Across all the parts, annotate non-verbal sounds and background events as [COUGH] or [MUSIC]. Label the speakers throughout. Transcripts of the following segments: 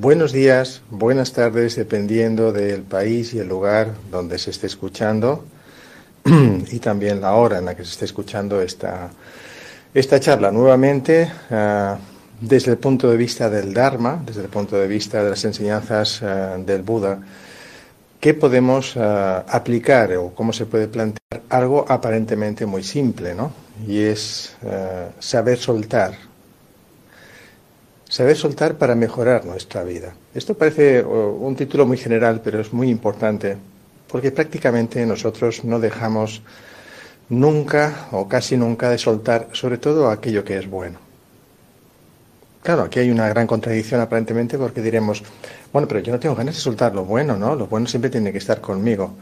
Speaker 1: Buenos días, buenas tardes, dependiendo del país y el lugar donde se esté escuchando [CLEARS THROAT] y también la hora en la que se esté escuchando esta, esta charla. Nuevamente, uh, desde el punto de vista del Dharma, desde el punto de vista de las enseñanzas uh, del Buda, ¿qué podemos uh, aplicar o cómo se puede plantear algo aparentemente muy simple, ¿no? Y es saber soltar Saber soltar para mejorar nuestra vida. Esto parece un título muy general, pero es muy importante, porque prácticamente nosotros no dejamos nunca o casi nunca de soltar, sobre todo aquello que es bueno. Claro, aquí hay una gran contradicción aparentemente porque diremos, bueno, pero yo no tengo ganas de soltar lo bueno, ¿no? Lo bueno siempre tiene que estar conmigo.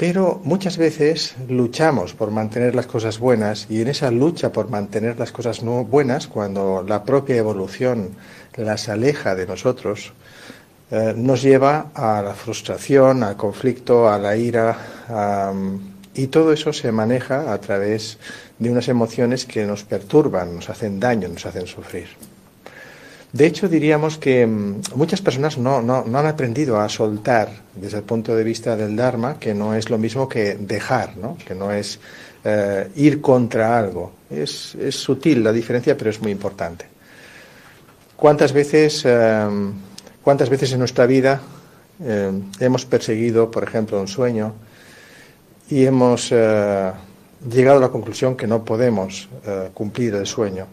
Speaker 1: Pero muchas veces luchamos por mantener las cosas buenas y en esa lucha por mantener las cosas buenas, cuando la propia evolución las aleja de nosotros, eh, nos lleva a la frustración, al conflicto, a la ira, y todo eso se maneja a través de unas emociones que nos perturban, nos hacen daño, nos hacen sufrir. De hecho, diríamos que mm, muchas personas no, no, han aprendido a soltar desde el punto de vista del Dharma, que no es lo mismo que dejar, ¿no? que no es eh, ir contra algo. Es, es, sutil la diferencia, pero es muy importante. ¿Cuántas veces, eh, cuántas veces en nuestra vida eh, hemos perseguido, por ejemplo, un sueño y hemos eh, llegado a la conclusión que no podemos eh, cumplir el sueño?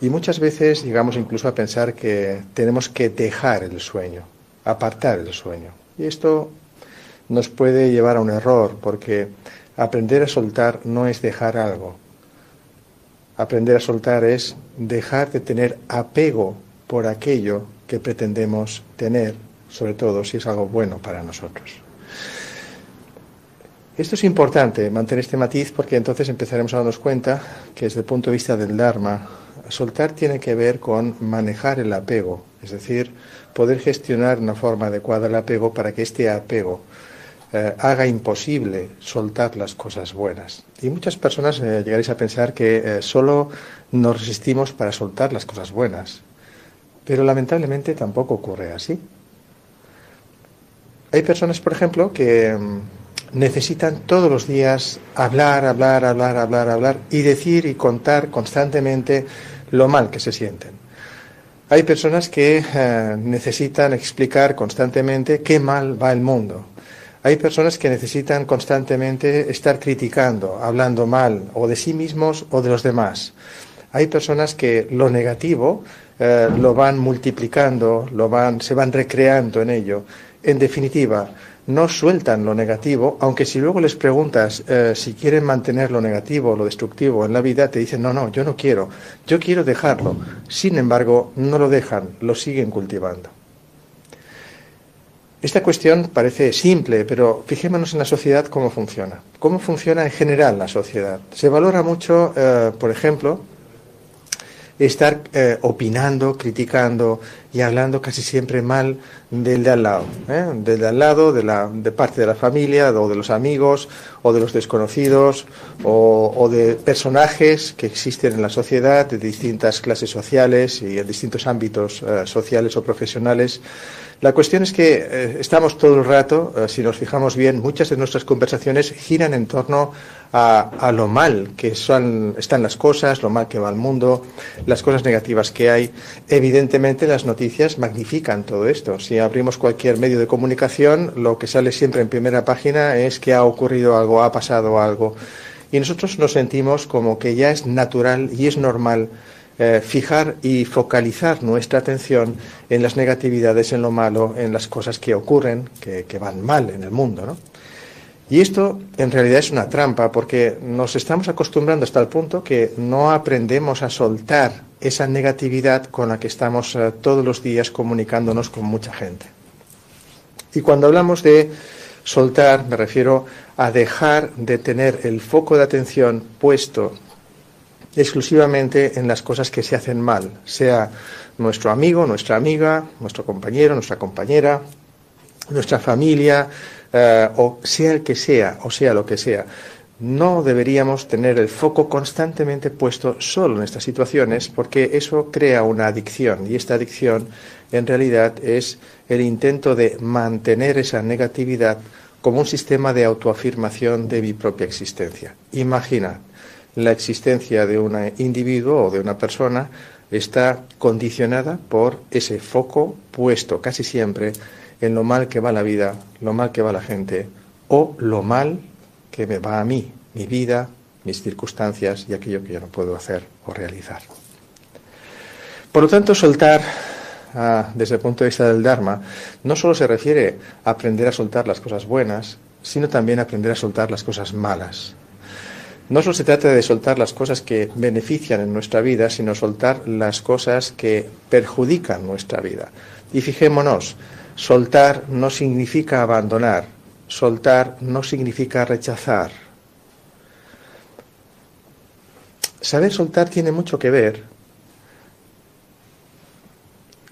Speaker 1: Y muchas veces llegamos incluso a pensar que tenemos que dejar el sueño, apartar el sueño. Y esto nos puede llevar a un error, porque aprender a soltar no es dejar algo. Aprender a soltar es dejar de tener apego por aquello que pretendemos tener, sobre todo si es algo bueno para nosotros. Esto es importante, mantener este matiz, porque entonces empezaremos a darnos cuenta que desde el punto de vista del Dharma, soltar tiene que ver con manejar el apego, es decir, poder gestionar de una forma adecuada el apego para que este apego eh, haga imposible soltar las cosas buenas. Y muchas personas eh, llegaréis a pensar que eh, solo nos resistimos para soltar las cosas buenas, pero lamentablemente tampoco ocurre así. Hay personas, por ejemplo, que mm, necesitan todos los días hablar, hablar, hablar, hablar, hablar y decir y contar constantemente lo mal que se sienten. Hay personas que eh, necesitan explicar constantemente qué mal va el mundo. Hay personas que necesitan constantemente estar criticando, hablando mal, o de sí mismos o de los demás. Hay personas que lo negativo eh, lo van multiplicando, lo van, se van recreando en ello. En definitiva, no sueltan lo negativo, aunque si luego les preguntas eh, si quieren mantener lo negativo, lo destructivo en la vida, te dicen, no, no, yo no quiero, yo quiero dejarlo. Sin embargo, no lo dejan, lo siguen cultivando. Esta cuestión parece simple, pero fijémonos en la sociedad cómo funciona. ¿Cómo funciona en general la sociedad? Se valora mucho, eh, por ejemplo, estar eh, opinando, criticando y hablando casi siempre mal del de al lado, ¿eh? del de al lado, de, la, de parte de la familia o de los amigos o de los desconocidos o, de personajes que existen en la sociedad de distintas clases sociales y en distintos ámbitos eh, sociales o profesionales la cuestión es que eh, estamos todo el rato, eh, si nos fijamos bien, muchas de nuestras conversaciones giran en torno a, a, lo mal que son, están las cosas, lo mal que va el mundo, las cosas negativas que hay. Evidentemente las noticias magnifican todo esto. Si abrimos cualquier medio de comunicación, lo que sale siempre en primera página es que ha ocurrido algo, ha pasado algo. Y nosotros nos sentimos como que ya es natural y es normal eh, fijar y focalizar nuestra atención en las negatividades, en lo malo, en las cosas que ocurren, que, van mal en el mundo. ¿no? Y esto en realidad es una trampa porque nos estamos acostumbrando hasta el punto que no aprendemos a soltar esa negatividad con la que estamos uh, todos los días comunicándonos con mucha gente. Y cuando hablamos de soltar, me refiero a dejar de tener el foco de atención puesto exclusivamente en las cosas que se hacen mal, sea nuestro amigo, nuestra amiga, nuestro compañero, nuestra compañera, nuestra familia, eh, o sea el que sea, o sea lo que sea. no deberíamos tener el foco constantemente puesto solo en estas situaciones porque eso crea una adicción y esta adicción en realidad es el intento de mantener esa negatividad como un sistema de autoafirmación de mi propia existencia. Imagina, la existencia de un individuo o de una persona está condicionada por ese foco puesto casi siempre en lo mal que va la vida, lo mal que va la gente o lo mal que me va a mí, mi vida, mis circunstancias y aquello que yo no puedo hacer o realizar. Por lo tanto, soltar ah, desde el punto de vista del Dharma no solo se refiere a aprender a soltar las cosas buenas, sino también a aprender a soltar las cosas malas. No solo se trata de soltar las cosas que benefician en nuestra vida, sino soltar las cosas que perjudican nuestra vida. Y fijémonos, soltar no significa abandonar, soltar no significa rechazar. Saber soltar tiene mucho que ver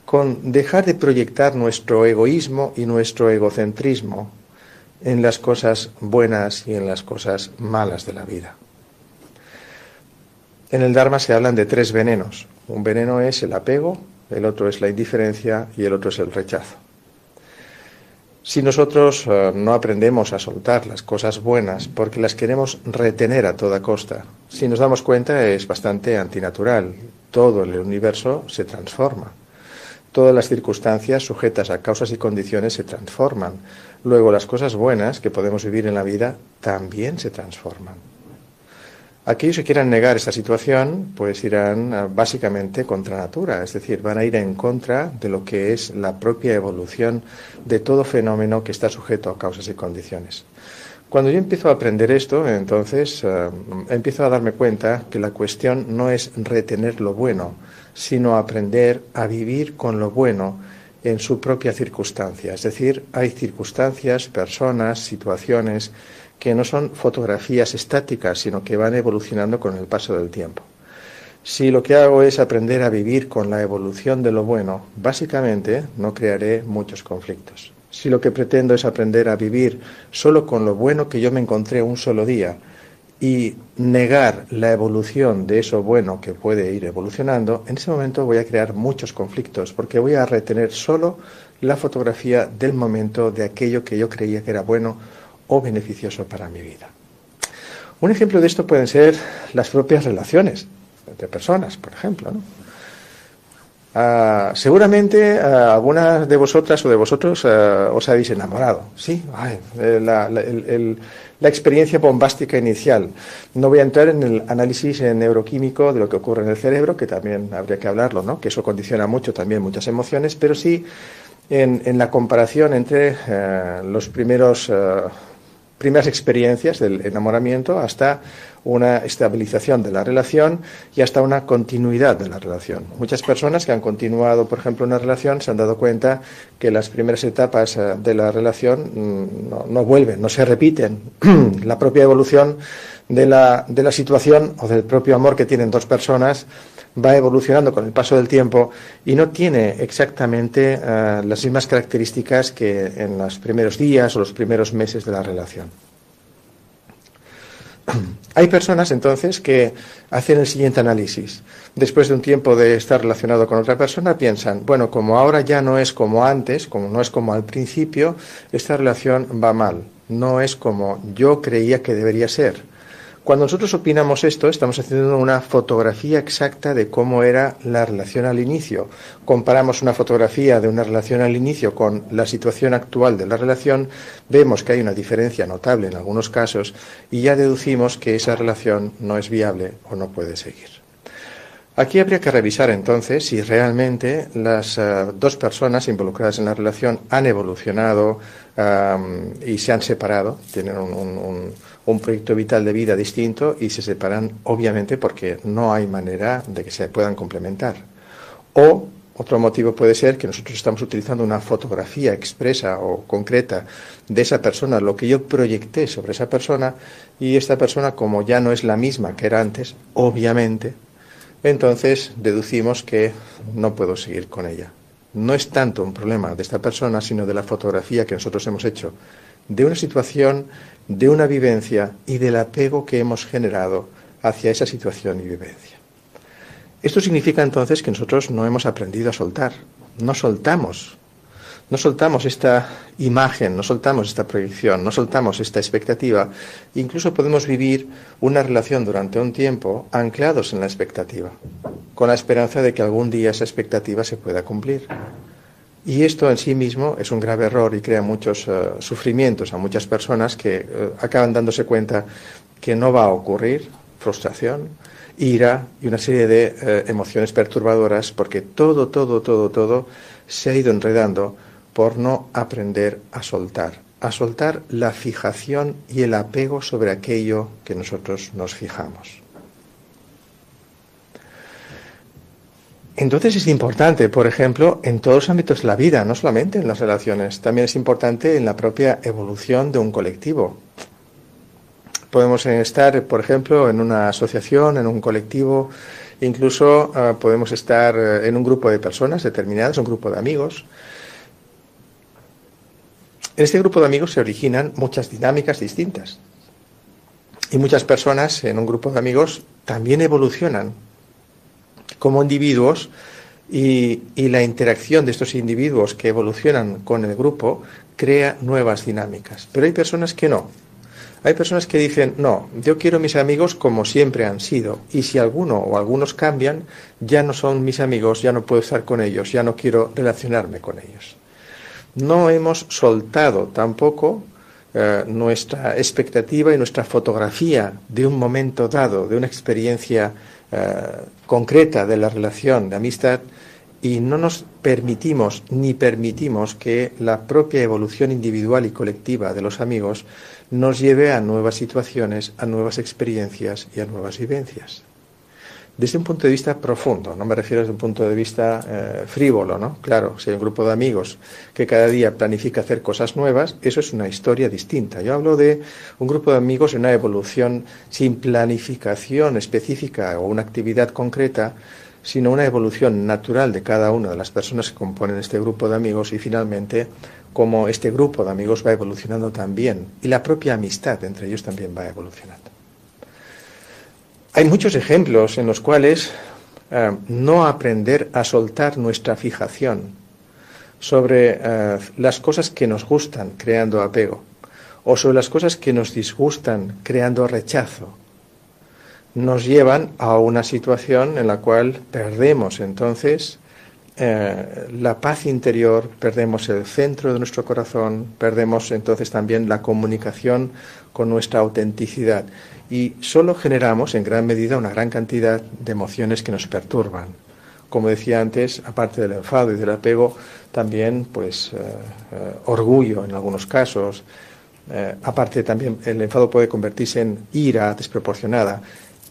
Speaker 1: con dejar de proyectar nuestro egoísmo y nuestro egocentrismo en las cosas buenas y en las cosas malas de la vida. En el Dharma se hablan de tres venenos. Un veneno es el apego, el otro es la indiferencia y el otro es el rechazo. Si nosotros eh, no aprendemos a soltar las cosas buenas porque las queremos retener a toda costa, si nos damos cuenta es bastante antinatural. Todo el universo se transforma. Todas las circunstancias sujetas a causas y condiciones se transforman. Luego las cosas buenas que podemos vivir en la vida también se transforman. Aquellos que quieran negar esta situación, pues irán ah, básicamente contra natura, es decir, van a ir en contra de lo que es la propia evolución de todo fenómeno que está sujeto a causas y condiciones. Cuando yo empiezo a aprender esto, entonces ah, empiezo a darme cuenta que la cuestión no es retener lo bueno, sino aprender a vivir con lo bueno en su propia circunstancia. Es decir, hay circunstancias, personas, situaciones que no son fotografías estáticas, sino que van evolucionando con el paso del tiempo. Si lo que hago es aprender a vivir con la evolución de lo bueno, básicamente no crearé muchos conflictos. Si lo que pretendo es aprender a vivir solo con lo bueno que yo me encontré un solo día y negar la evolución de eso bueno que puede ir evolucionando, en ese momento voy a crear muchos conflictos porque voy a retener solo la fotografía del momento de aquello que yo creía que era bueno o beneficioso para mi vida. Un ejemplo de esto pueden ser las propias relaciones entre personas, por ejemplo. Ah, seguramente ah, algunas de vosotras o de vosotros ah, os habéis enamorado. Sí, eh, la, experiencia bombástica inicial. No voy a entrar en el análisis neuroquímico de lo que ocurre en el cerebro, que también habría que hablarlo, ¿no? que eso condiciona mucho también muchas emociones, pero sí en, la comparación entre eh, los primeros primeras experiencias del enamoramiento hasta una estabilización de la relación y hasta una continuidad de la relación. Muchas personas que han continuado, por ejemplo, una relación se han dado cuenta que las primeras etapas eh, de la relación mm, no, vuelven, no se repiten. [CLEARS THROAT] la propia evolución de la, de la situación o del propio amor que tienen dos personas va evolucionando con el paso del tiempo y no tiene exactamente eh, las mismas características que en los primeros días o los primeros meses de la relación. [CLEARS THROAT] Hay personas entonces que hacen el siguiente análisis. Después de un tiempo de estar relacionado con otra persona, piensan, bueno, como ahora ya no es como antes, como no es como al principio, esta relación va mal, no es como yo creía que debería ser cuando nosotros opinamos esto, estamos haciendo una fotografía exacta de cómo era la relación al inicio. Comparamos una fotografía de una relación al inicio con la situación actual de la relación, vemos que hay una diferencia notable en algunos casos y ya deducimos que esa relación no es viable o no puede seguir. Aquí habría que revisar entonces si realmente las eh, dos personas involucradas en la relación han evolucionado y se han separado, tienen un, un proyecto vital de vida distinto y se separan obviamente porque no hay manera de que se puedan complementar. O otro motivo puede ser que nosotros estamos utilizando una fotografía expresa o concreta de esa persona, lo que yo proyecté sobre esa persona, y esta persona, como ya no es la misma que era antes, obviamente, entonces deducimos que no puedo seguir con ella. No es tanto un problema de esta persona, sino de la fotografía que nosotros hemos hecho de una situación, de una vivencia y del apego que hemos generado hacia esa situación y vivencia. Esto significa entonces que nosotros no hemos aprendido a soltar, no soltamos, no soltamos esta imagen, no soltamos esta proyección, no soltamos esta expectativa, incluso podemos vivir una relación durante un tiempo anclados en la expectativa, con la esperanza de que algún día esa expectativa se pueda cumplir. Y esto en sí mismo es un grave error y crea muchos eh, sufrimientos a muchas personas que eh, acaban dándose cuenta que no va a ocurrir, frustración, ira y una serie de eh, emociones perturbadoras porque todo, todo, todo, todo se ha ido enredando por no aprender a soltar, a soltar la fijación y el apego sobre aquello que nosotros nos fijamos. Entonces es importante, por ejemplo, en todos los ámbitos de la vida, no solamente en las relaciones, también es importante en la propia evolución de un colectivo. Podemos estar, por ejemplo, en una asociación, en un colectivo, incluso ah, podemos estar eh, en un grupo de personas determinadas, un grupo de amigos. En este grupo de amigos se originan muchas dinámicas distintas. Y muchas personas en un grupo de amigos también evolucionan como individuos y, la interacción de estos individuos que evolucionan con el grupo crea nuevas dinámicas. Pero hay personas que no. Hay personas que dicen, no, yo quiero mis amigos como siempre han sido, y si alguno o algunos cambian, ya no son mis amigos, ya no puedo estar con ellos, ya no quiero relacionarme con ellos. No hemos soltado tampoco eh, nuestra expectativa y nuestra fotografía de un momento dado, de una experiencia eh, concreta de la relación de amistad y no nos permitimos ni permitimos que la propia evolución individual y colectiva de los amigos nos lleve a nuevas situaciones, a nuevas experiencias y a nuevas vivencias desde un punto de vista profundo, no me refiero desde un punto de vista eh, frívolo, ¿no? Claro, si hay un grupo de amigos que cada día planifica hacer cosas nuevas, eso es una historia distinta. Yo hablo de un grupo de amigos en una evolución sin planificación específica o una actividad concreta, sino una evolución natural de cada una de las personas que componen este grupo de amigos y finalmente cómo este grupo de amigos va evolucionando también y la propia amistad entre ellos también va evolucionando. Hay muchos ejemplos en los cuales eh, no aprender a soltar nuestra fijación sobre eh, las cosas que nos gustan creando apego o sobre las cosas que nos disgustan creando rechazo nos llevan a una situación en la cual perdemos entonces eh, la paz interior, perdemos el centro de nuestro corazón, perdemos entonces también la comunicación con nuestra autenticidad y solo generamos en gran medida una gran cantidad de emociones que nos perturban. Como decía antes, aparte del enfado y del apego, también pues eh, eh, orgullo en algunos casos. Aparte también el enfado puede convertirse en ira desproporcionada.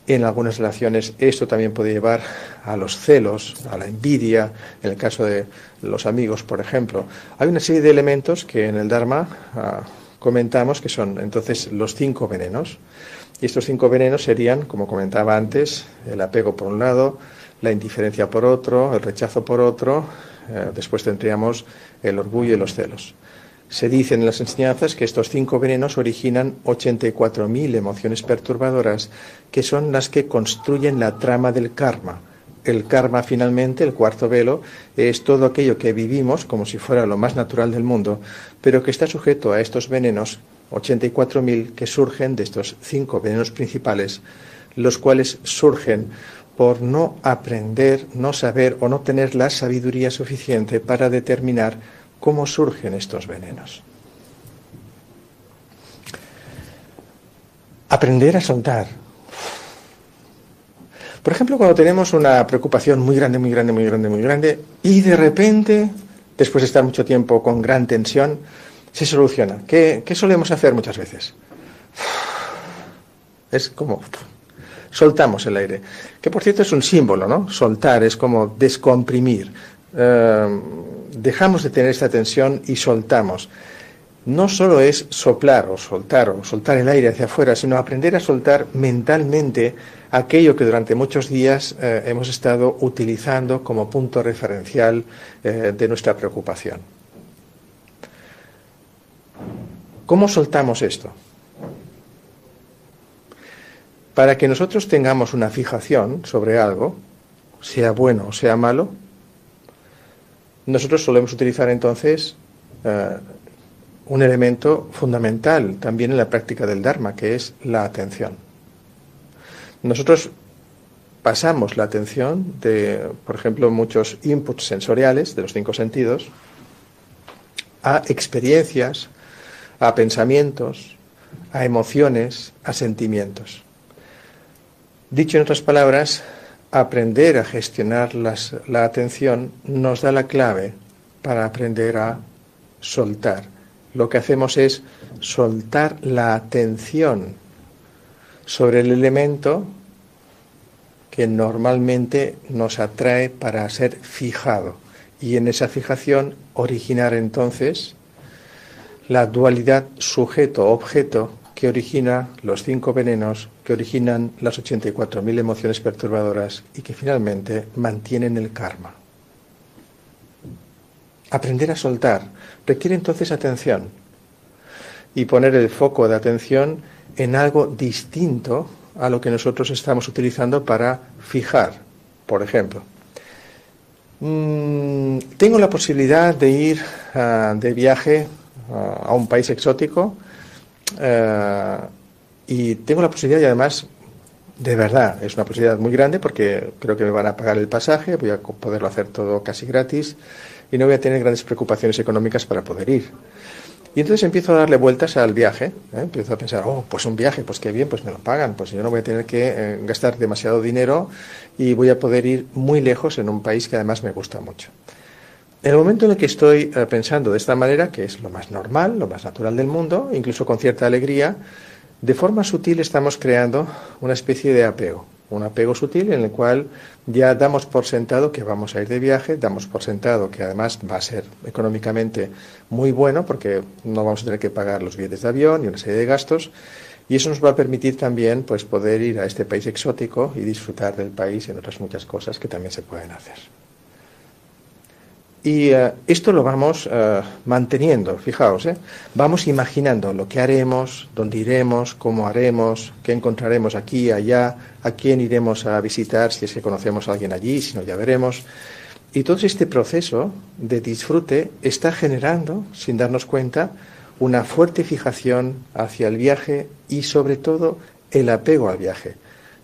Speaker 1: En algunas relaciones esto también puede llevar a los celos, a la envidia, en el caso de los amigos, por ejemplo. Hay una serie de elementos que en el Dharma ah, comentamos que son entonces los cinco venenos. Y estos cinco venenos serían, como comentaba antes, el apego por un lado, la indiferencia por otro, el rechazo por otro, eh, después tendríamos el orgullo y los celos. Se dice en las enseñanzas que estos cinco venenos originan 84.000 emociones perturbadoras que son las que construyen la trama del karma. El karma finalmente, el cuarto velo, es todo aquello que vivimos como si fuera lo más natural del mundo, pero que está sujeto a estos venenos 84.000 que surgen de estos cinco venenos principales, los cuales surgen por no aprender, no saber o no tener la sabiduría suficiente para determinar cómo surgen estos venenos. Aprender a soltar. Por ejemplo, cuando tenemos una preocupación muy grande, muy grande, muy grande, muy grande, y de repente, después de estar mucho tiempo con gran tensión, se soluciona. ¿Qué, solemos hacer muchas veces? Es como soltamos el aire, que por cierto es un símbolo, ¿no? Soltar es como descomprimir. Eh, dejamos de tener esta tensión y soltamos. No solo es soplar o soltar o soltar el aire hacia afuera, sino aprender a soltar mentalmente aquello que durante muchos días eh, hemos estado utilizando como punto referencial eh, de nuestra preocupación. ¿Cómo soltamos esto? Para que nosotros tengamos una fijación sobre algo, sea bueno o sea malo, nosotros solemos utilizar entonces eh, un elemento fundamental también en la práctica del Dharma, que es la atención. Nosotros pasamos la atención de, por ejemplo, muchos inputs sensoriales de los cinco sentidos a experiencias, a pensamientos, a emociones, a sentimientos. Dicho en otras palabras, aprender a gestionar la atención nos da la clave para aprender a soltar. Lo que hacemos es soltar la atención sobre el elemento que normalmente nos atrae para ser fijado y en esa fijación originar entonces la dualidad sujeto-objeto que origina los cinco venenos, que originan las 84.000 emociones perturbadoras y que finalmente mantienen el karma. Aprender a soltar requiere entonces atención y poner el foco de atención en algo distinto a lo que nosotros estamos utilizando para fijar. Por ejemplo, mm, tengo la posibilidad de ir ah, de viaje ah, a un país exótico eh, y tengo la posibilidad y además de verdad, es una posibilidad muy grande porque creo que me van a pagar el pasaje, voy a poderlo hacer todo casi gratis y no voy a tener grandes preocupaciones económicas para poder ir. Y entonces empiezo a darle vueltas al viaje, ¿eh? empiezo a pensar, oh, pues un viaje, pues qué bien, pues me lo pagan, pues yo no voy a tener que eh, gastar demasiado dinero y voy a poder ir muy lejos en un país que además me gusta mucho. En el momento en el que estoy eh, pensando de esta manera, que es lo más normal, lo más natural del mundo, incluso con cierta alegría, de forma sutil estamos creando una especie de apego un apego sutil en el cual ya damos por sentado que vamos a ir de viaje, damos por sentado que además va a ser económicamente muy bueno porque no vamos a tener que pagar los billetes de avión y una serie de gastos y eso nos va a permitir también pues poder ir a este país exótico y disfrutar del país y en otras muchas cosas que también se pueden hacer. Y eh, esto lo vamos eh, manteniendo, fijaos, ¿eh? vamos imaginando lo que haremos, dónde iremos, cómo haremos, qué encontraremos aquí, allá, a quién iremos a visitar, si es que conocemos a alguien allí, si no, ya veremos. Y todo este proceso de disfrute está generando, sin darnos cuenta, una fuerte fijación hacia el viaje y sobre todo el apego al viaje.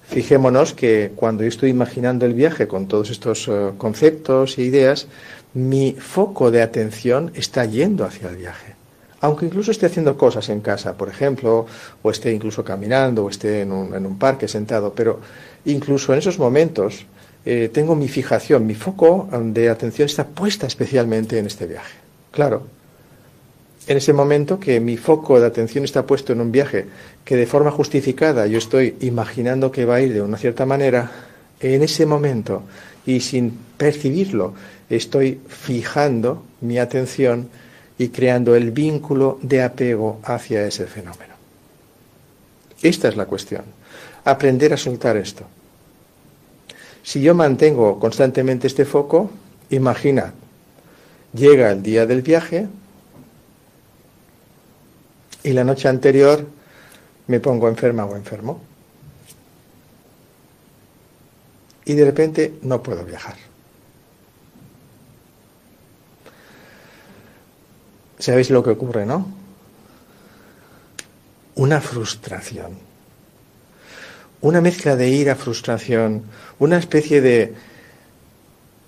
Speaker 1: Fijémonos que cuando yo estoy imaginando el viaje con todos estos conceptos e ideas, mi foco de atención está yendo hacia el viaje. Aunque incluso esté haciendo cosas en casa, por ejemplo, o esté incluso caminando, o esté en un, parque sentado, pero incluso en esos momentos eh, tengo mi fijación, mi foco de atención está puesta especialmente en este viaje. Claro, en ese momento que mi foco de atención está puesto en un viaje que de forma justificada yo estoy imaginando que va a ir de una cierta manera, en ese momento y sin percibirlo, estoy fijando mi atención y creando el vínculo de apego hacia ese fenómeno. Esta es la cuestión. Aprender a soltar esto. Si yo mantengo constantemente este foco, imagina, llega el día del viaje y la noche anterior me pongo enferma o enfermo. Y de repente no puedo viajar. ¿Sabéis lo que ocurre, no? Una frustración. Una mezcla de ira, frustración, una especie de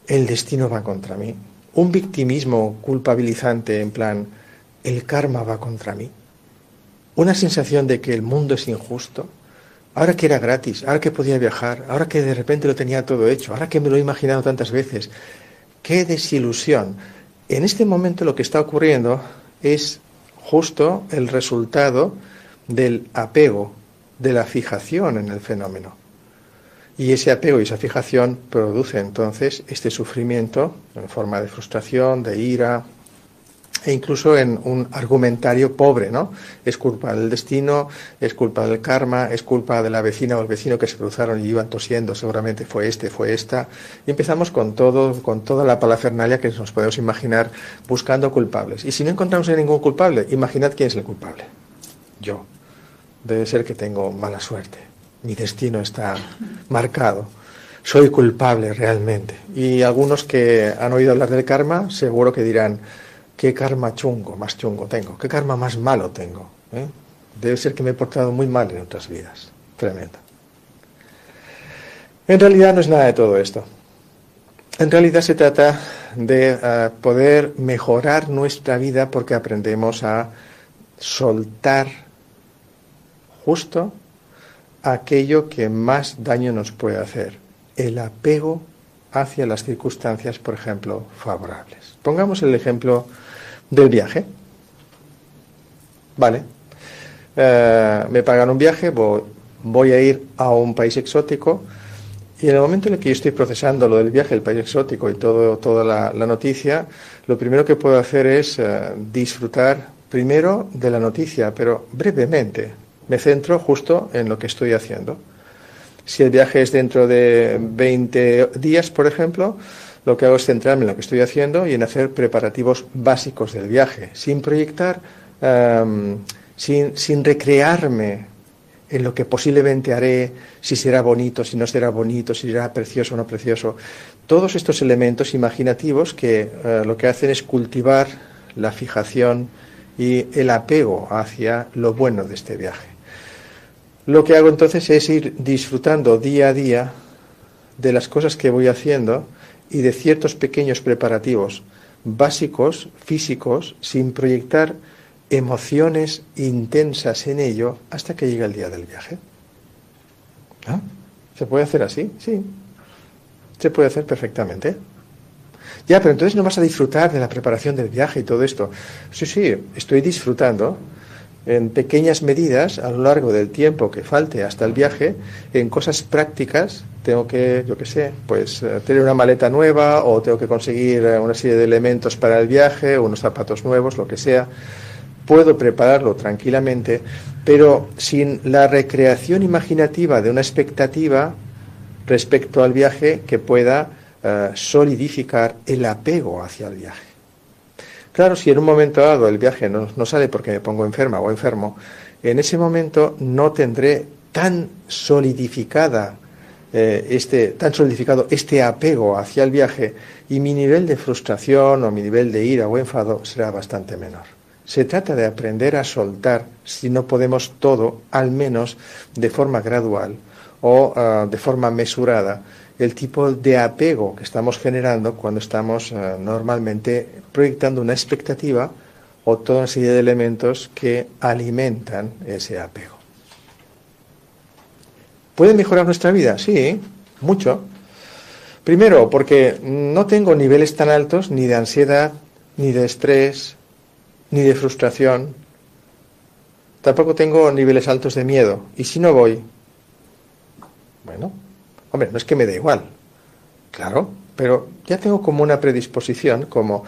Speaker 1: el destino va contra mí. Un victimismo culpabilizante en plan el karma va contra mí. Una sensación de que el mundo es injusto. Ahora que era gratis, ahora que podía viajar, ahora que de repente lo tenía todo hecho, ahora que me lo he imaginado tantas veces. Qué desilusión en este momento lo que está ocurriendo es justo el resultado del apego, de la fijación en el fenómeno. Y ese apego y esa fijación produce entonces este sufrimiento en forma de frustración, de ira, e incluso en un argumentario pobre, ¿no? Es culpa del destino, es culpa del karma, es culpa de la vecina o el vecino que se cruzaron y iban tosiendo, seguramente fue este, fue esta. Y empezamos con todo, con toda la palafernalia que nos podemos imaginar buscando culpables. Y si no encontramos ningún culpable, imaginad quién es el culpable. Yo. Debe ser que tengo mala suerte. Mi destino está marcado soy culpable realmente. Y algunos que han oído hablar del karma, seguro que dirán, qué karma chungo, más chungo tengo, qué karma más malo tengo. ¿eh? Debe ser que me he portado muy mal en otras vidas. Tremendo. En realidad no es nada de todo esto. En realidad se trata de eh, poder mejorar nuestra vida porque aprendemos a soltar justo aquello que más daño nos puede hacer, el apego hacia las circunstancias, por ejemplo, favorables. Pongamos el ejemplo del viaje. Vale. Eh, me pagan un viaje, voy, a ir a un país exótico y en el momento en el que yo estoy procesando lo del viaje, el país exótico y todo, toda la, noticia, lo primero que puedo hacer es eh, disfrutar primero de la noticia, pero brevemente. Me centro justo en lo que estoy haciendo. Si el viaje es dentro de 20 días, por ejemplo, lo que hago es centrarme en lo que estoy haciendo y en hacer preparativos básicos del viaje, sin proyectar, em, sin, sin recrearme en lo que posiblemente haré, si será bonito, si no será bonito, si será precioso o no precioso. Todos estos elementos imaginativos que eh, lo que hacen es cultivar la fijación y el apego hacia lo bueno de este viaje. Lo que hago entonces es ir disfrutando día a día de las cosas que voy haciendo y de ciertos pequeños preparativos básicos, físicos, sin proyectar emociones intensas en ello hasta que llega el día del viaje. ¿Ah? ¿Se puede hacer así? Sí. Se puede hacer perfectamente. Ya, pero entonces no vas a disfrutar de la preparación del viaje y todo esto. Sí, sí, estoy disfrutando en pequeñas medidas a lo largo del tiempo que falte hasta el viaje, en cosas prácticas, tengo que, yo qué sé, pues eh, tener una maleta nueva o tengo que conseguir eh, una serie de elementos para el viaje, unos zapatos nuevos, lo que sea. Puedo prepararlo tranquilamente, pero sin la recreación imaginativa de una expectativa respecto al viaje que pueda eh, solidificar el apego hacia el viaje. Claro, si en un momento dado el viaje no, sale porque me pongo enferma o enfermo, en ese momento no tendré tan solidificada eh, este, tan solidificado este apego hacia el viaje y mi nivel de frustración o mi nivel de ira o enfado será bastante menor. Se trata de aprender a soltar, si no podemos todo, al menos de forma gradual o ah, de forma mesurada, el tipo de apego que estamos generando cuando estamos eh, normalmente proyectando una expectativa o toda una serie de elementos que alimentan ese apego. ¿Puede mejorar nuestra vida? Sí, mucho. Primero, porque no tengo niveles tan altos ni de ansiedad, ni de estrés, ni de frustración. Tampoco tengo niveles altos de miedo. ¿Y si no voy? Bueno, Hombre, no es que me dé igual, claro, pero ya tengo como una predisposición, como,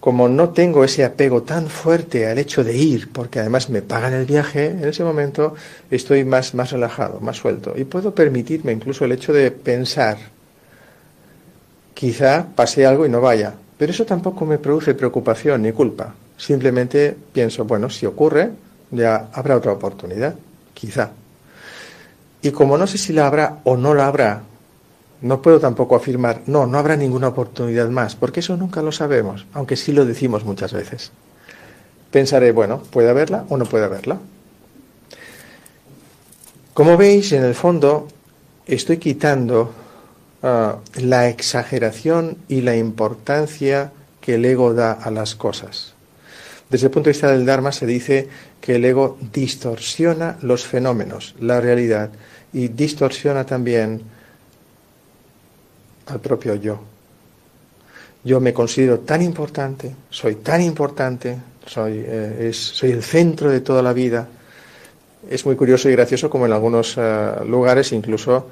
Speaker 1: como no tengo ese apego tan fuerte al hecho de ir, porque además me pagan el viaje, en ese momento estoy más, más relajado, más suelto. Y puedo permitirme incluso el hecho de pensar, quizá pase algo y no vaya, pero eso tampoco me produce preocupación ni culpa. Simplemente pienso, bueno, si ocurre, ya habrá otra oportunidad, quizá. Y como no sé si la habrá o no la habrá, no puedo tampoco afirmar, no, no habrá ninguna oportunidad más, porque eso nunca lo sabemos, aunque sí lo decimos muchas veces. Pensaré, bueno, puede haberla o no puede haberla. Como veis, en el fondo, estoy quitando ah, la exageración y la importancia que el ego da a las cosas. Desde el punto de vista del Dharma se dice que el ego distorsiona los fenómenos, la realidad, y distorsiona también al propio yo. Yo me considero tan importante, soy tan importante, soy, eh, soy el centro de toda la vida. Es muy curioso y gracioso como en algunos eh, lugares, incluso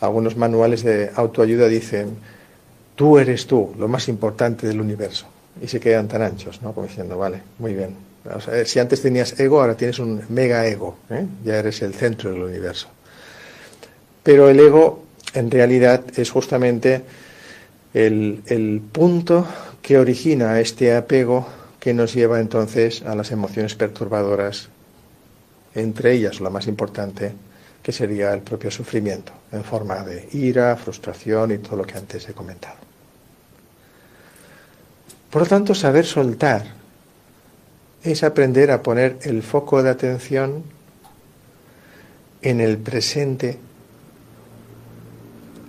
Speaker 1: algunos manuales de autoayuda dicen, tú eres tú, lo más importante del universo. y se quedan tan anchos, ¿no? Como diciendo, vale, muy bien. Si antes tenías ego, ahora tienes un mega ego, ¿eh? ya eres el centro del universo. Pero el ego, en realidad, es justamente el, el punto que origina este apego que nos lleva entonces a las emociones perturbadoras, entre ellas la más importante, que sería el propio sufrimiento, en forma de ira, frustración y todo lo que antes he comentado. Por lo tanto, saber soltar es aprender a poner el foco de atención en el presente,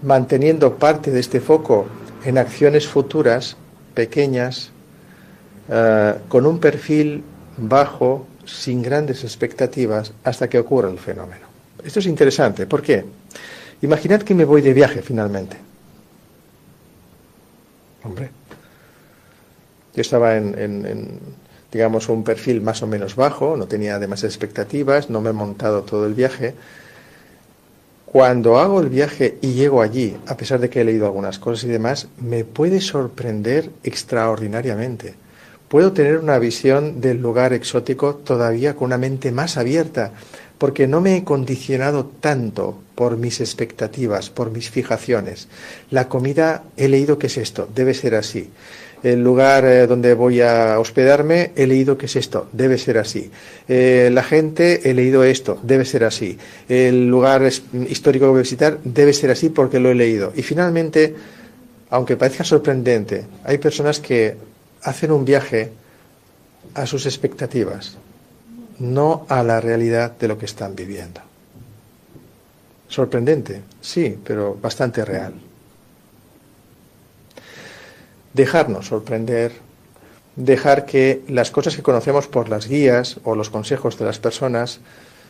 Speaker 1: manteniendo parte de este foco en acciones futuras, pequeñas, eh, con un perfil bajo, sin grandes expectativas, hasta que ocurra el fenómeno. Esto es interesante. ¿Por qué? Imaginad que me voy de viaje finalmente. Hombre, yo estaba en, digamos, un perfil más o menos bajo, no tenía demasiadas expectativas, no me he montado todo el viaje. Cuando hago el viaje y llego allí, a pesar de que he leído algunas cosas y demás, me puede sorprender extraordinariamente. Puedo tener una visión del lugar exótico todavía con una mente más abierta, porque no me he condicionado tanto por mis expectativas, por mis fijaciones. La comida, he leído que es esto, debe ser así. El lugar eh, donde voy a hospedarme, he leído que es esto, debe ser así. Eh, la gente, he leído esto, debe ser así. El lugar histórico que voy a visitar, debe ser así porque lo he leído. Y finalmente, aunque parezca sorprendente, hay personas que hacen un viaje a sus expectativas, no a la realidad de lo que están viviendo. Sorprendente, sí, pero bastante real. Dejarnos sorprender, dejar que las cosas que conocemos por las guías o los consejos de las personas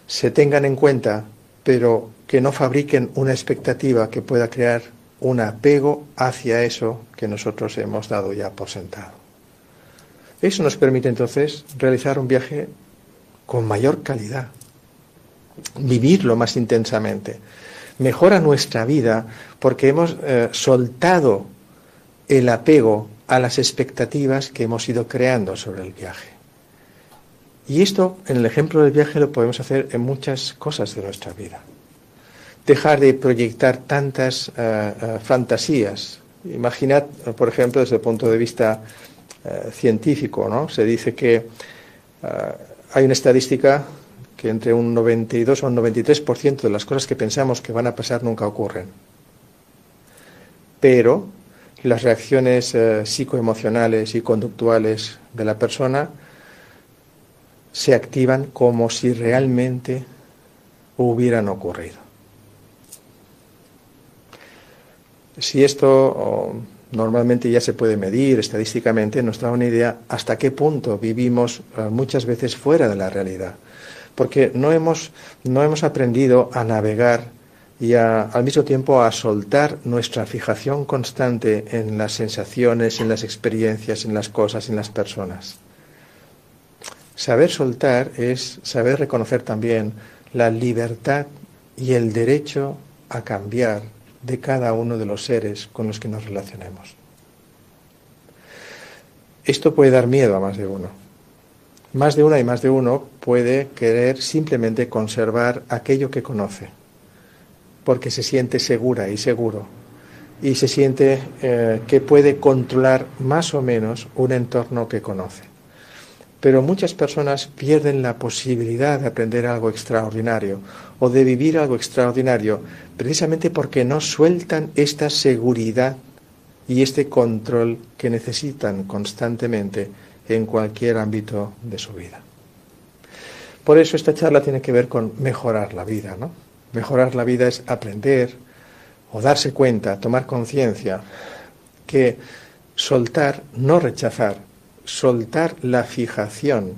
Speaker 1: se tengan en cuenta, pero que no fabriquen una expectativa que pueda crear un apego hacia eso que nosotros hemos dado ya por sentado. Eso nos permite entonces realizar un viaje con mayor calidad, vivirlo más intensamente. Mejora nuestra vida porque hemos eh, soltado el apego a las expectativas que hemos ido creando sobre el viaje. Y esto, en el ejemplo del viaje, lo podemos hacer en muchas cosas de nuestra vida. Dejar de proyectar tantas eh, eh, fantasías. Imaginad, por ejemplo, desde el punto de vista científico, ¿no? Se dice que hay una estadística que entre un 92 o un 93% de las cosas que pensamos que van a pasar nunca ocurren. Pero las reacciones eh, psicoemocionales y conductuales de la persona se activan como si realmente hubieran ocurrido. Si esto normalmente ya se puede medir estadísticamente, nos da una idea hasta qué punto vivimos eh, muchas veces fuera de la realidad. Porque no hemos, no hemos aprendido a navegar y al mismo tiempo a soltar nuestra fijación constante en las sensaciones, en las experiencias, en las cosas, en las personas. Saber soltar es saber reconocer también la libertad y el derecho a cambiar de cada uno de los seres con los que nos relacionemos. Esto puede dar miedo a más de uno. Más de una y más de uno puede querer simplemente conservar aquello que conoce, porque se siente segura y seguro, y se siente eh, que puede controlar más o menos un entorno que conoce. Pero muchas personas pierden la posibilidad de aprender algo extraordinario o de vivir algo extraordinario precisamente porque no sueltan esta seguridad y este control que necesitan constantemente en cualquier ámbito de su vida. Por eso esta charla tiene que ver con mejorar la vida, ¿no? Mejorar la vida es aprender o darse cuenta, tomar conciencia que soltar, no rechazar, soltar la fijación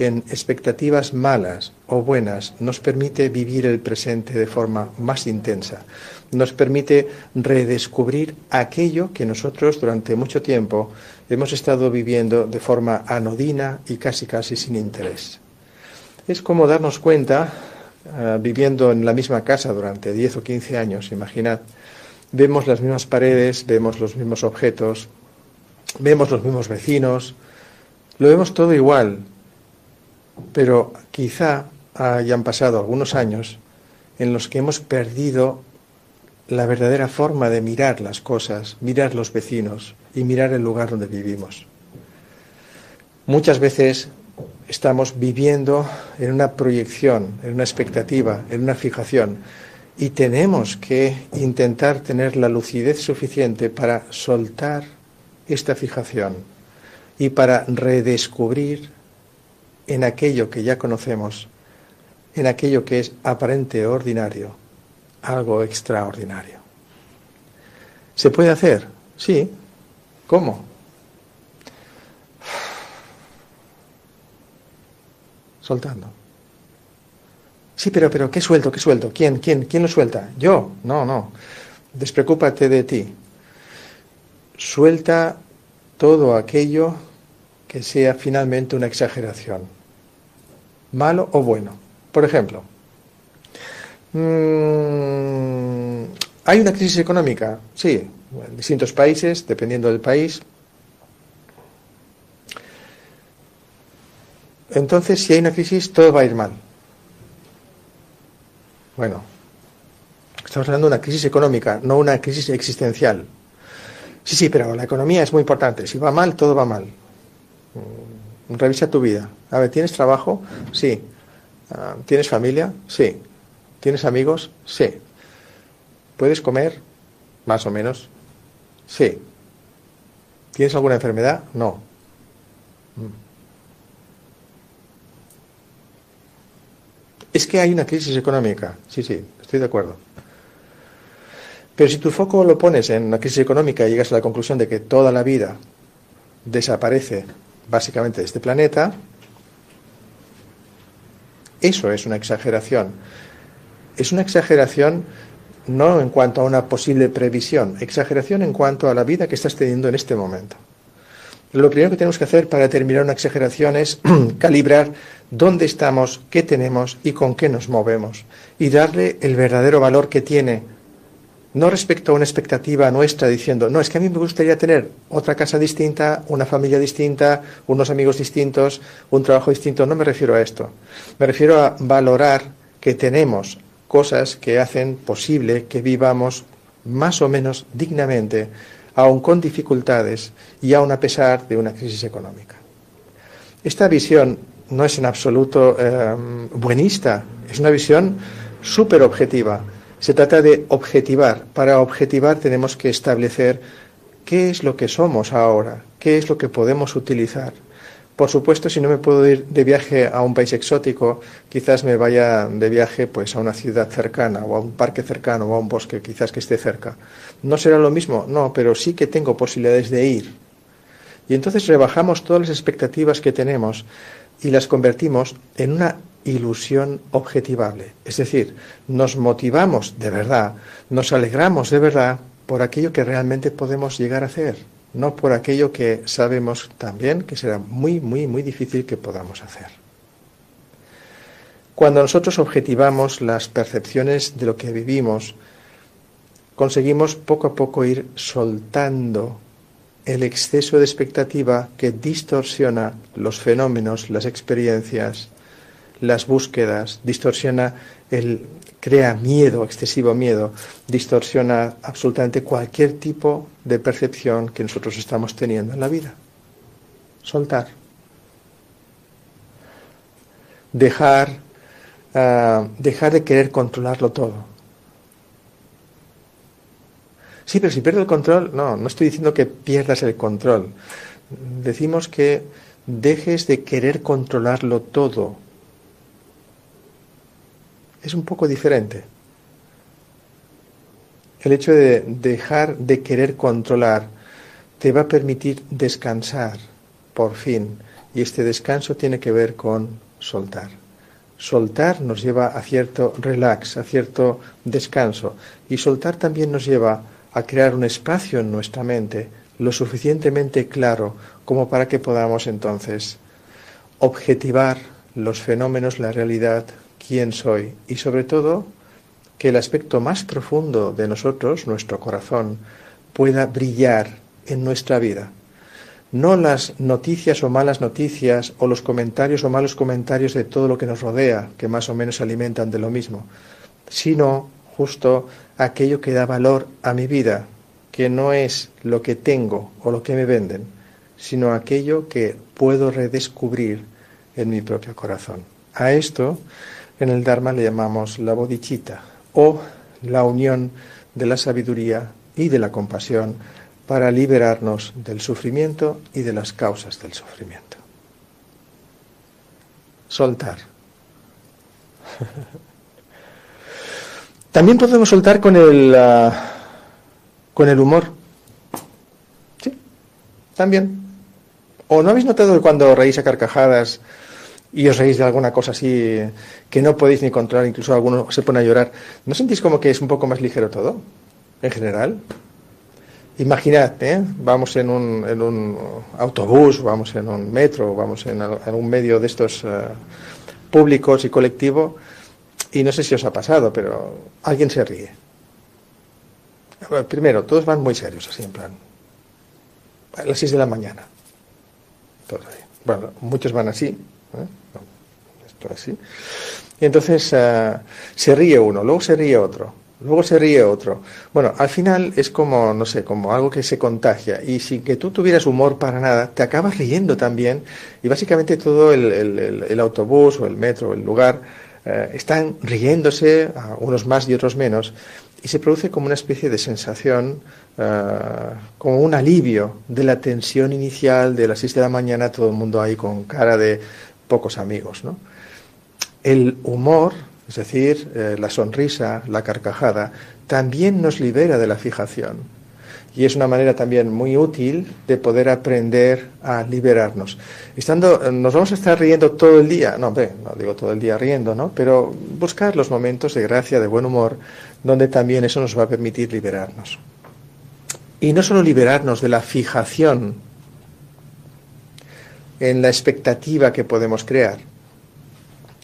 Speaker 1: en expectativas malas o buenas nos permite vivir el presente de forma más intensa, nos permite redescubrir aquello que nosotros durante mucho tiempo hemos estado viviendo de forma anodina y casi casi sin interés. Es como darnos cuenta, eh, viviendo en la misma casa durante 10 o 15 años, imaginad, vemos las mismas paredes, vemos los mismos objetos, vemos los mismos vecinos, lo vemos todo igual, pero quizá hayan pasado algunos años en los que hemos perdido la verdadera forma de mirar las cosas, mirar los vecinos y mirar el lugar donde vivimos. Muchas veces estamos viviendo en una proyección, en una expectativa, en una fijación, y tenemos que intentar tener la lucidez suficiente para soltar esta fijación y para redescubrir en aquello que ya conocemos, en aquello que es aparente ordinario, algo extraordinario. ¿Se puede hacer? Sí. ¿Cómo? Soltando. Sí, pero, pero, ¿qué suelto? ¿Qué suelto? ¿Quién? ¿Quién? ¿Quién lo suelta? Yo. No, no. Despreocúpate de ti. Suelta todo aquello que sea finalmente una exageración, malo o bueno. Por ejemplo, mm, ¿hay una crisis económica? Sí, en distintos países, dependiendo del país. Entonces, si hay una crisis, todo va a ir mal. Bueno, estamos hablando de una crisis económica, no una crisis existencial. Sí, sí, pero la economía es muy importante. Si va mal, todo va mal. Mm, revisa tu vida. A ver, ¿tienes trabajo? Sí. Ah, ¿Tienes familia? Sí. ¿Tienes amigos? Sí. ¿Puedes comer? Más o menos. Sí. ¿Tienes alguna enfermedad? No. Mm. Es que hay una crisis económica. Sí, sí, estoy de acuerdo. Pero si tu foco lo pones en una crisis económica y llegas a la conclusión de que toda la vida desaparece básicamente de este planeta, eso es una exageración. Es una exageración no en cuanto a una posible previsión, exageración en cuanto a la vida que estás teniendo en este momento. Lo primero que tenemos que hacer para terminar una exageración es [CLEARS THROAT] calibrar dónde estamos, qué tenemos y con qué nos movemos y darle el verdadero valor que tiene no respecto a una expectativa nuestra diciendo, no, es que a mí me gustaría tener otra casa distinta, una familia distinta, unos amigos distintos, un trabajo distinto, no me refiero a esto. Me refiero a valorar que tenemos cosas que hacen posible que vivamos más o menos dignamente, aun con dificultades y aun a pesar de una crisis económica. Esta visión no es en absoluto eh, buenista, es una visión súper objetiva se trata de objetivar. Para objetivar tenemos que establecer qué es lo que somos ahora, qué es lo que podemos utilizar. Por supuesto, si no me puedo ir de viaje a un país exótico, quizás me vaya de viaje pues a una ciudad cercana o a un parque cercano o a un bosque quizás que esté cerca. ¿No será lo mismo? No, pero sí que tengo posibilidades de ir. Y entonces rebajamos todas las expectativas que tenemos y las convertimos en una ilusión objetivable. Es decir, nos motivamos de verdad, nos alegramos de verdad por aquello que realmente podemos llegar a hacer, no por aquello que sabemos también que será muy, muy, muy difícil que podamos hacer. Cuando nosotros objetivamos las percepciones de lo que vivimos, conseguimos poco a poco ir soltando el exceso de expectativa que distorsiona los fenómenos, las experiencias, las búsquedas, distorsiona el crea miedo, excesivo miedo, distorsiona absolutamente cualquier tipo de percepción que nosotros estamos teniendo en la vida. Soltar. Dejar, ah, dejar de querer controlarlo todo. Sí, pero si pierdo el control, no, no estoy diciendo que pierdas el control. Decimos que dejes de querer controlarlo todo. Es un poco diferente. El hecho de dejar de querer controlar te va a permitir descansar, por fin. Y este descanso tiene que ver con soltar. Soltar nos lleva a cierto relax, a cierto descanso. Y soltar también nos lleva a crear un espacio en nuestra mente lo suficientemente claro como para que podamos entonces objetivar los fenómenos, la realidad, quién soy y sobre todo que el aspecto más profundo de nosotros, nuestro corazón, pueda brillar en nuestra vida. no las noticias o malas noticias o los comentarios o malos comentarios de todo lo que nos rodea, que más o menos se alimentan de lo mismo, sino justo aquello que da valor a mi vida, que no es lo que tengo o lo que me venden, sino aquello que puedo redescubrir en mi propio corazón. A esto en el Dharma le llamamos la bodhicitta o la unión de la sabiduría y de la compasión para liberarnos del sufrimiento y de las causas del sufrimiento. Soltar. También podemos soltar con el, ah, con el humor. Sí, también. ¿O no habéis notado cuando reís a carcajadas y os reís de alguna cosa así que no podéis ni controlar, incluso alguno se pone a llorar, ¿no sentís como que es un poco más ligero todo, en general? Imaginad, ¿eh? vamos en un, en un, autobús, vamos en un metro, vamos en, un medio de estos eh, públicos y colectivos, y no sé si os ha pasado, pero alguien se ríe. primero, todos van muy serios, así en plan. A las 6 de la mañana. Bueno, muchos van así. ¿eh? Y entonces eh, se ríe uno, luego se ríe otro, luego se ríe otro. Bueno, al final es como, no sé, como algo que se contagia. Y sin que tú tuvieras humor para nada, te acabas riendo también. Y básicamente todo el, autobús o el metro, o el lugar, eh, están riéndose, unos más y otros menos, y se produce como una especie de sensación, eh, como un alivio de la tensión inicial de las 6 de la mañana, todo el mundo ahí con cara de pocos amigos. ¿no? El humor, es decir, eh, la sonrisa, la carcajada, también nos libera de la fijación y es una manera también muy útil de poder aprender a liberarnos. Estando, nos vamos a estar riendo todo el día, no, no digo todo el día riendo, ¿no? Pero buscar los momentos de gracia, de buen humor, donde también eso nos va a permitir liberarnos. Y no solo liberarnos de la fijación en la expectativa que podemos crear,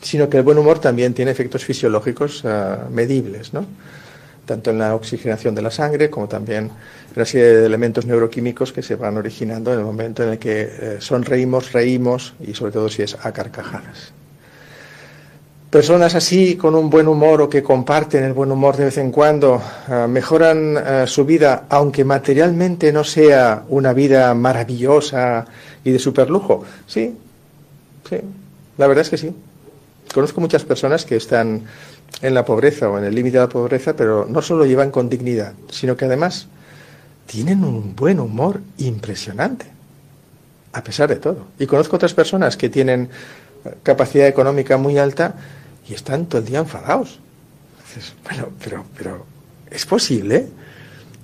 Speaker 1: sino que el buen humor también tiene efectos fisiológicos uh, medibles, tanto en la oxigenación de la sangre como también en una serie de elementos neuroquímicos que se van originando en el momento en el que eh, sonreímos, reímos y sobre todo si es a carcajadas. Personas así, con un buen humor o que comparten el buen humor de vez en cuando, eh, mejoran eh, su vida, aunque materialmente no sea una vida maravillosa y de superlujo. Sí, sí, la verdad es que sí. Conozco muchas personas que están en la pobreza o en el límite de la pobreza, pero no solo llevan con dignidad, sino que además tienen un buen humor impresionante, a pesar de todo. Y conozco otras personas que tienen capacidad económica muy alta y están todo el día enfadados. bueno, pero, pero, ¿es posible?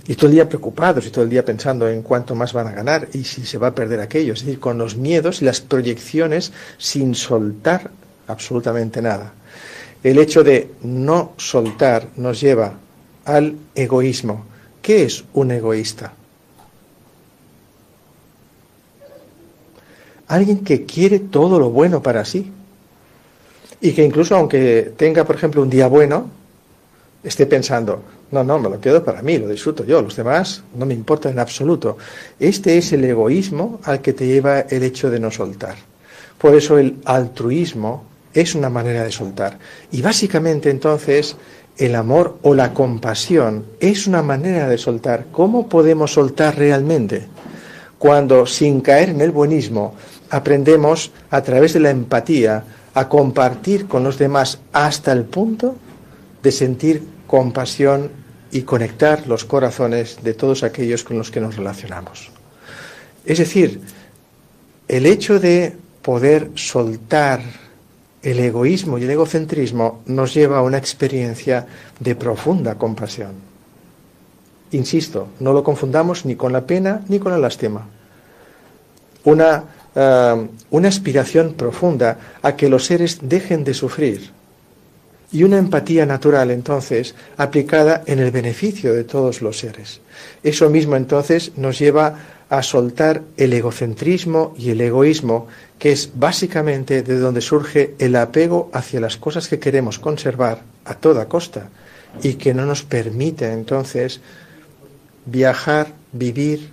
Speaker 1: Y todo el día preocupados y todo el día pensando en cuánto más van a ganar y si se va a perder aquello. Es decir, con los miedos y las proyecciones sin soltar absolutamente nada. El hecho de no soltar nos lleva al egoísmo. ¿Qué es un egoísta? Alguien que quiere todo lo bueno para sí. Y que incluso aunque tenga, por ejemplo, un día bueno, esté pensando, no, no, me lo quedo para mí, lo disfruto yo, los demás no me importa en absoluto. Este es el egoísmo al que te lleva el hecho de no soltar. Por eso el altruismo es una manera de soltar. Y básicamente entonces el amor o la compasión es una manera de soltar. ¿Cómo podemos soltar realmente? Cuando sin caer en el buenismo aprendemos a través de la empatía a compartir con los demás hasta el punto de sentir compasión y conectar los corazones de todos aquellos con los que nos relacionamos. Es decir, el hecho de poder soltar el egoísmo y el egocentrismo nos lleva a una experiencia de profunda compasión. Insisto, no lo confundamos ni con la pena ni con la lástima. Una, eh, una aspiración profunda a que los seres dejen de sufrir y una empatía natural entonces aplicada en el beneficio de todos los seres. Eso mismo entonces nos lleva a soltar el egocentrismo y el egoísmo que es básicamente de donde surge el apego hacia las cosas que queremos conservar a toda costa y que no nos permite entonces viajar, vivir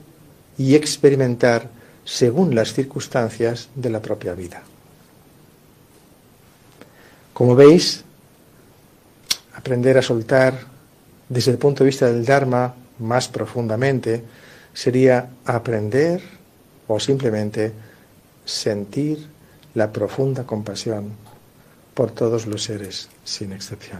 Speaker 1: y experimentar según las circunstancias de la propia vida. Como veis, aprender a soltar desde el punto de vista del Dharma más profundamente sería aprender o simplemente sentir la profunda compasión por todos los seres, sin excepción.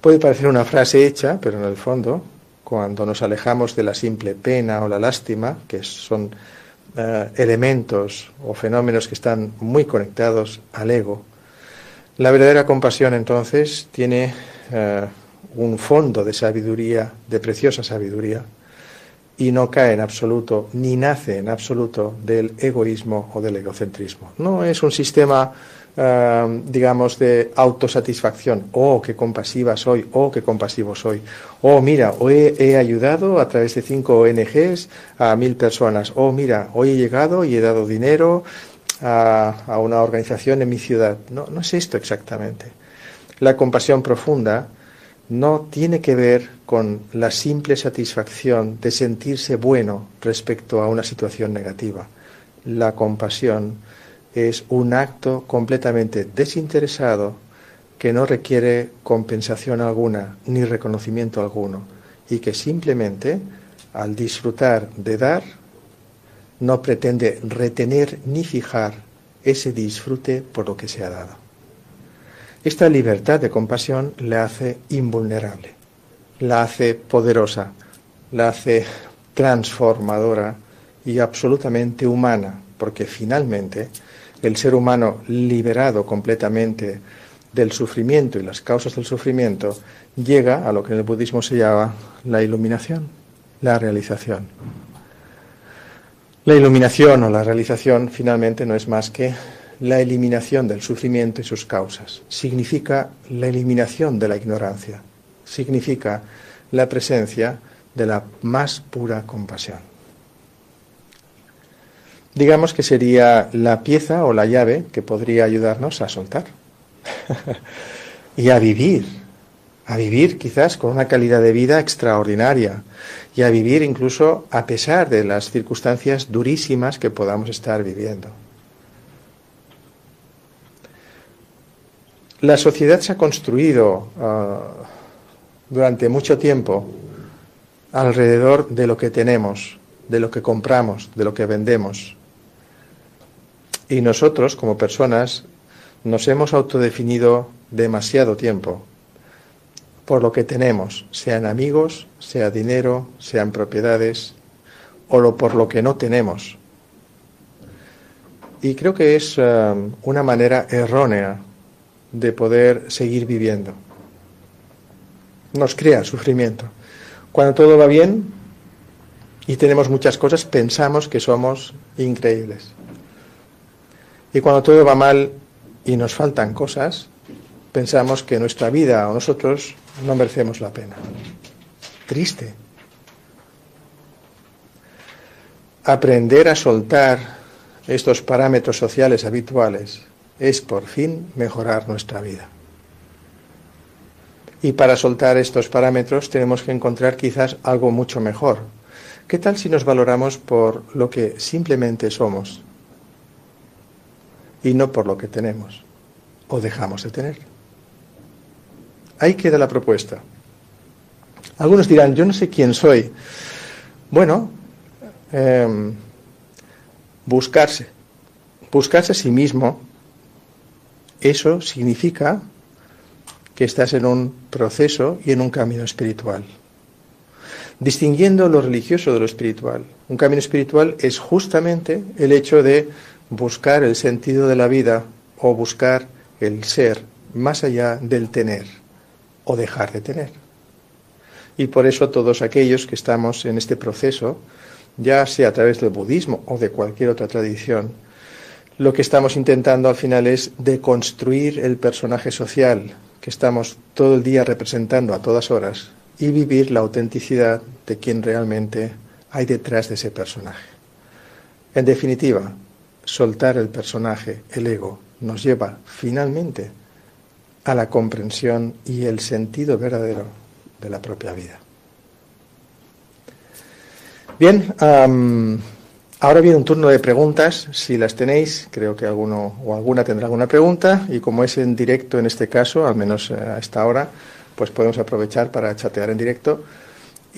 Speaker 1: Puede parecer una frase hecha, pero en el fondo, cuando nos alejamos de la simple pena o la lástima, que son eh, elementos o fenómenos que están muy conectados al ego, la verdadera compasión entonces tiene eh, un fondo de sabiduría, de preciosa sabiduría, y no cae en absoluto, ni nace en absoluto del egoísmo o del egocentrismo. No es un sistema, eh, digamos, de autosatisfacción. Oh, qué compasiva soy, oh, qué compasivo soy. Oh, mira, hoy he ayudado a través de cinco ONGs a mil personas. Oh, mira, hoy he llegado y he dado dinero a, a una organización en mi ciudad. No, no es esto exactamente. La compasión profunda no tiene que ver con la simple satisfacción de sentirse bueno respecto a una situación negativa. La compasión es un acto completamente desinteresado que no requiere compensación alguna ni reconocimiento alguno y que simplemente al disfrutar de dar no pretende retener ni fijar ese disfrute por lo que se ha dado. Esta libertad de compasión la hace invulnerable, la hace poderosa, la hace transformadora y absolutamente humana, porque finalmente el ser humano liberado completamente del sufrimiento y las causas del sufrimiento llega a lo que en el budismo se llama la iluminación, la realización. La iluminación o la realización finalmente no es más que la eliminación del sufrimiento y sus causas, significa la eliminación de la ignorancia, significa la presencia de la más pura compasión. Digamos que sería la pieza o la llave que podría ayudarnos a soltar [LAUGHS] y a vivir, a vivir quizás con una calidad de vida extraordinaria y a vivir incluso a pesar de las circunstancias durísimas que podamos estar viviendo. La sociedad se ha construido ah, durante mucho tiempo alrededor de lo que tenemos, de lo que compramos, de lo que vendemos. Y nosotros, como personas, nos hemos autodefinido demasiado tiempo por lo que tenemos, sean amigos, sea dinero, sean propiedades, o lo, por lo que no tenemos. Y creo que es ah, una manera errónea de poder seguir viviendo. Nos crea sufrimiento. Cuando todo va bien y tenemos muchas cosas, pensamos que somos increíbles. Y cuando todo va mal y nos faltan cosas, pensamos que nuestra vida o nosotros no merecemos la pena. Triste. Aprender a soltar estos parámetros sociales habituales es por fin mejorar nuestra vida. Y para soltar estos parámetros tenemos que encontrar quizás algo mucho mejor. ¿Qué tal si nos valoramos por lo que simplemente somos y no por lo que tenemos o dejamos de tener? Ahí queda la propuesta. Algunos dirán, yo no sé quién soy. Bueno, em, buscarse, buscarse a sí mismo eso significa que estás en un proceso y en un camino espiritual. Distinguiendo lo religioso de lo espiritual. Un camino espiritual es justamente el hecho de buscar el sentido de la vida o buscar el ser más allá del tener o dejar de tener. Y por eso todos aquellos que estamos en este proceso, ya sea a través del budismo o de cualquier otra tradición, lo que estamos intentando al final es deconstruir el personaje social que estamos todo el día representando a todas horas y vivir la autenticidad de quien realmente hay detrás de ese personaje. En definitiva, soltar el personaje, el ego, nos lleva finalmente a la comprensión y el sentido verdadero de la propia vida. Bien, ahora viene un turno de preguntas. Si las tenéis, creo que alguno o alguna tendrá alguna pregunta. Y como es en directo en este caso, al menos a esta hora, pues podemos aprovechar para chatear en directo.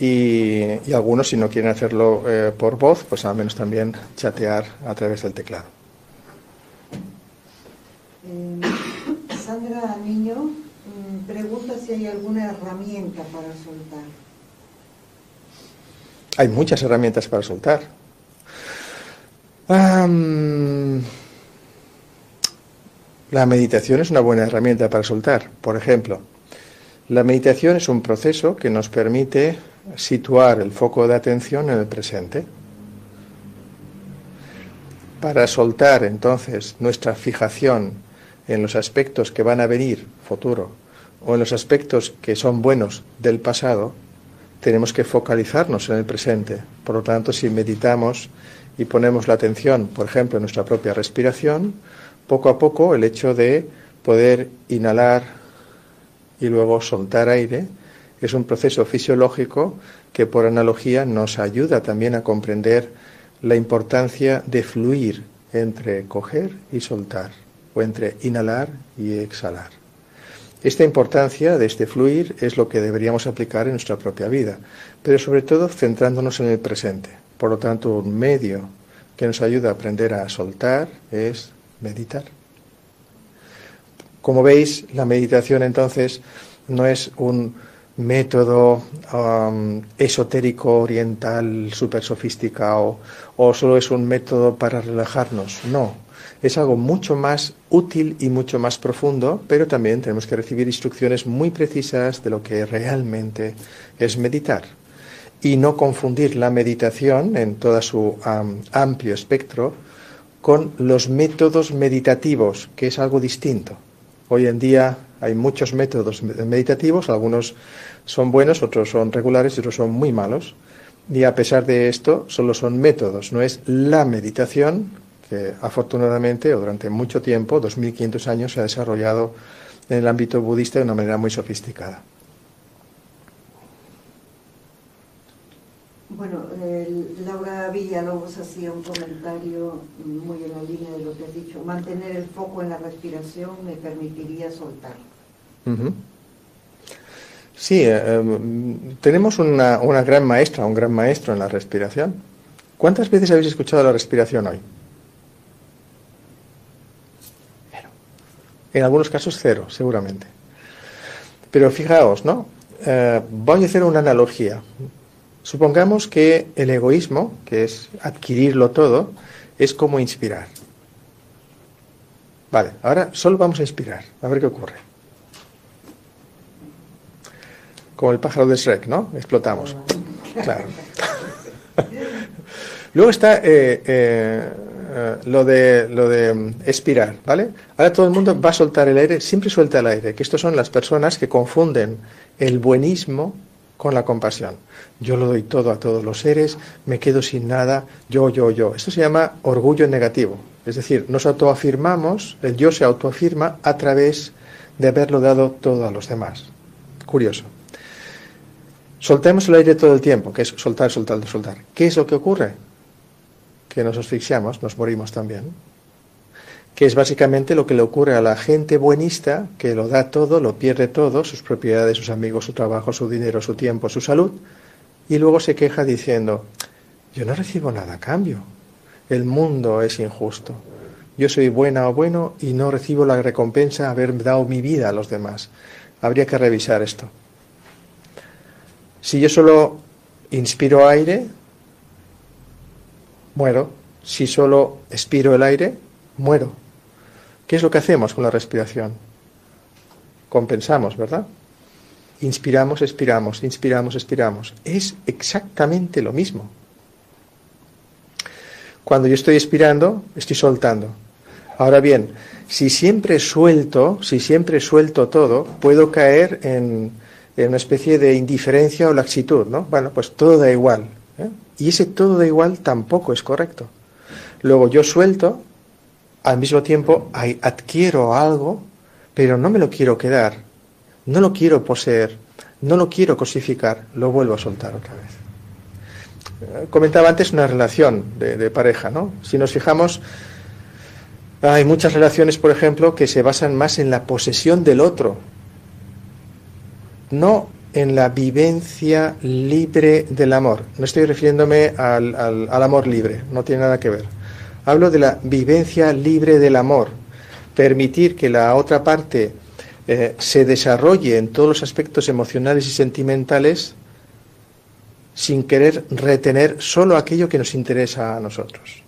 Speaker 1: Y, algunos, si no quieren hacerlo eh, por voz, pues al menos también chatear a través del teclado.
Speaker 2: Eh, Sandra Niño mm, pregunta si hay alguna herramienta para soltar.
Speaker 1: Hay muchas herramientas para soltar. La meditación es una buena herramienta para soltar. Por ejemplo, la meditación es un proceso que nos permite situar el foco de atención en el presente. Para soltar entonces nuestra fijación en los aspectos que van a venir, futuro, o en los aspectos que son buenos del pasado, tenemos que focalizarnos en el presente. Por lo tanto, si meditamos y ponemos la atención, por ejemplo, en nuestra propia respiración, poco a poco el hecho de poder inhalar y luego soltar aire es un proceso fisiológico que por analogía nos ayuda también a comprender la importancia de fluir entre coger y soltar, o entre inhalar y exhalar. Esta importancia de este fluir es lo que deberíamos aplicar en nuestra propia vida, pero sobre todo centrándonos en el presente. Por lo tanto, un medio que nos ayuda a aprender a soltar es meditar. Como veis, la meditación entonces no es un método um, esotérico oriental súper sofisticado o solo es un método para relajarnos. No, es algo mucho más útil y mucho más profundo, pero también tenemos que recibir instrucciones muy precisas de lo que realmente es meditar. Y no confundir la meditación en todo su amplio espectro con los métodos meditativos, que es algo distinto. Hoy en día hay muchos métodos meditativos, algunos son buenos, otros son regulares y otros son muy malos. Y a pesar de esto, solo son métodos, no es la meditación que afortunadamente o durante mucho tiempo, 2500 años, se ha desarrollado en el ámbito budista de una manera muy sofisticada.
Speaker 2: Bueno, Laura Villalobos hacía un comentario muy en la línea de lo que has dicho. Mantener el foco en la respiración me permitiría soltar.
Speaker 1: Sí, eh, em, tenemos una, una gran maestra, un gran maestro en la respiración. ¿Cuántas veces habéis escuchado la respiración hoy? En algunos casos cero, seguramente. Pero fijaos, ¿no? Eh, voy a hacer una analogía. Supongamos que el egoísmo, que es adquirirlo todo, es como inspirar. Vale, ahora solo vamos a inspirar, a ver qué ocurre. Como el pájaro de Shrek, ¿no? Explotamos. Claro. [LAUGHS] Luego está eh, eh, eh, lo de, lo de mm, expirar, ¿vale? Ahora todo el mundo va a soltar el aire, siempre suelta el aire, que estos son las personas que confunden el buenismo con la compasión. Yo lo doy todo a todos los seres, me quedo sin nada, yo, yo, yo. Esto se llama orgullo negativo. Es decir, nos autoafirmamos, el yo se autoafirma a través de haberlo dado todo a los demás. Curioso. Soltemos el aire todo el tiempo, que es soltar, soltar, soltar. ¿Qué es lo que ocurre? que nos asfixiamos, nos morimos también, que es básicamente lo que le ocurre a la gente buenista, que lo da todo, lo pierde todo, sus propiedades, sus amigos, su trabajo, su dinero, su tiempo, su salud, y luego se queja diciendo, yo no recibo nada a cambio, el mundo es injusto, yo soy buena o bueno y no recibo la recompensa de haber dado mi vida a los demás. Habría que revisar esto. Si yo solo inspiro aire, muero. Si solo expiro el aire, muero. ¿Qué es lo que hacemos con la respiración? Compensamos, ¿verdad? Inspiramos, expiramos, inspiramos, expiramos. Es exactamente lo mismo. Cuando yo estoy expirando, estoy soltando. Ahora bien, si siempre suelto, si siempre suelto todo, puedo caer en, una especie de indiferencia o laxitud, ¿no? Bueno, pues todo da igual. ¿eh? Y ese todo da igual tampoco es correcto. Luego yo suelto, al mismo tiempo adquiero algo, pero no me lo quiero quedar, no lo quiero poseer, no lo quiero cosificar, lo vuelvo a soltar otra vez. comentaba antes una relación de, pareja, ¿no? Si nos fijamos, hay muchas relaciones, por ejemplo, que se basan más en la posesión del otro, no en la vivencia libre del amor. No estoy refiriéndome al, al amor libre, no tiene nada que ver. Hablo de la vivencia libre del amor, permitir que la otra parte eh, se desarrolle en todos los aspectos emocionales y sentimentales sin querer retener solo aquello que nos interesa a nosotros.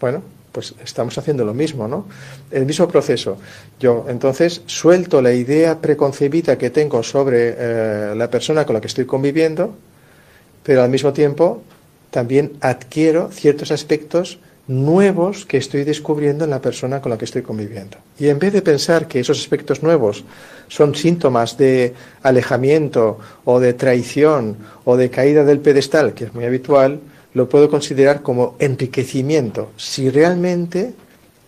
Speaker 1: Bueno, pues estamos haciendo lo mismo, ¿no? El mismo proceso. Yo entonces suelto la idea preconcebida que tengo sobre eh, la persona con la que estoy conviviendo, pero al mismo tiempo también adquiero ciertos aspectos nuevos que estoy descubriendo en la persona con la que estoy conviviendo. Y en vez de pensar que esos aspectos nuevos son síntomas de alejamiento o de traición o de caída del pedestal, que es muy habitual, lo puedo considerar como enriquecimiento, si realmente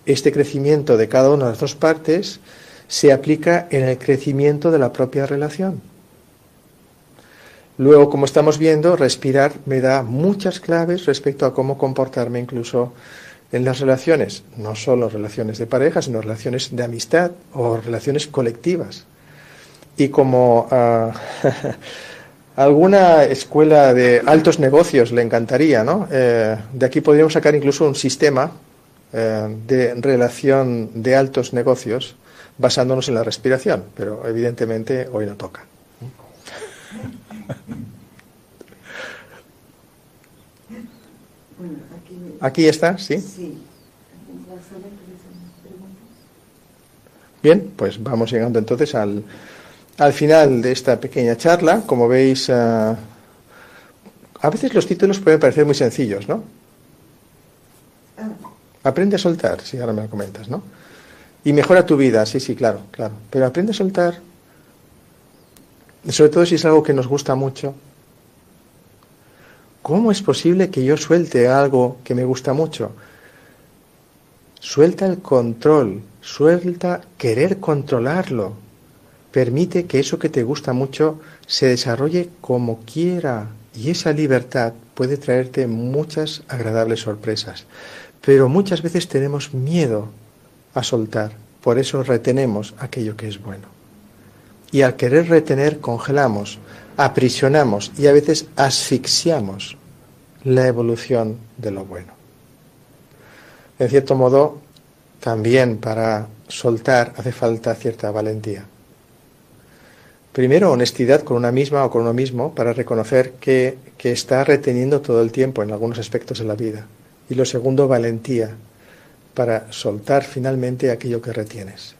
Speaker 1: este crecimiento de cada una de las dos partes se aplica en el crecimiento de la propia relación. Luego, como estamos viendo, respirar me da muchas claves respecto a cómo comportarme incluso en las relaciones, no solo relaciones de pareja, sino relaciones de amistad o relaciones colectivas. Y como ah, [LAUGHS] alguna escuela de altos negocios le encantaría, ¿no? Eh, de aquí podríamos sacar incluso un sistema eh, de relación de altos negocios basándonos en la respiración, pero evidentemente hoy no toca. Aquí, está, ¿sí? Bien, pues vamos llegando entonces al, al final de esta pequeña charla. Como veis, eh, a veces los títulos pueden parecer muy sencillos, ¿no? Ah. Aprende a soltar, si ahora me lo comentas, ¿no? Y mejora tu vida, sí, sí, claro, claro. Pero aprende a soltar sobre todo si es algo que nos gusta mucho. ¿Cómo es posible que yo suelte algo que me gusta mucho? Suelta el control, suelta querer controlarlo. Permite que eso que te gusta mucho se desarrolle como quiera y esa libertad puede traerte muchas agradables sorpresas. Pero muchas veces tenemos miedo a soltar, por eso retenemos aquello que es bueno y al querer retener congelamos, aprisionamos y a veces asfixiamos la evolución de lo bueno. En cierto modo, también para soltar hace falta cierta valentía. Primero, honestidad con una misma o con uno mismo para reconocer que, que está reteniendo todo el tiempo en algunos aspectos de la vida. Y lo segundo, valentía para soltar finalmente aquello que retienes.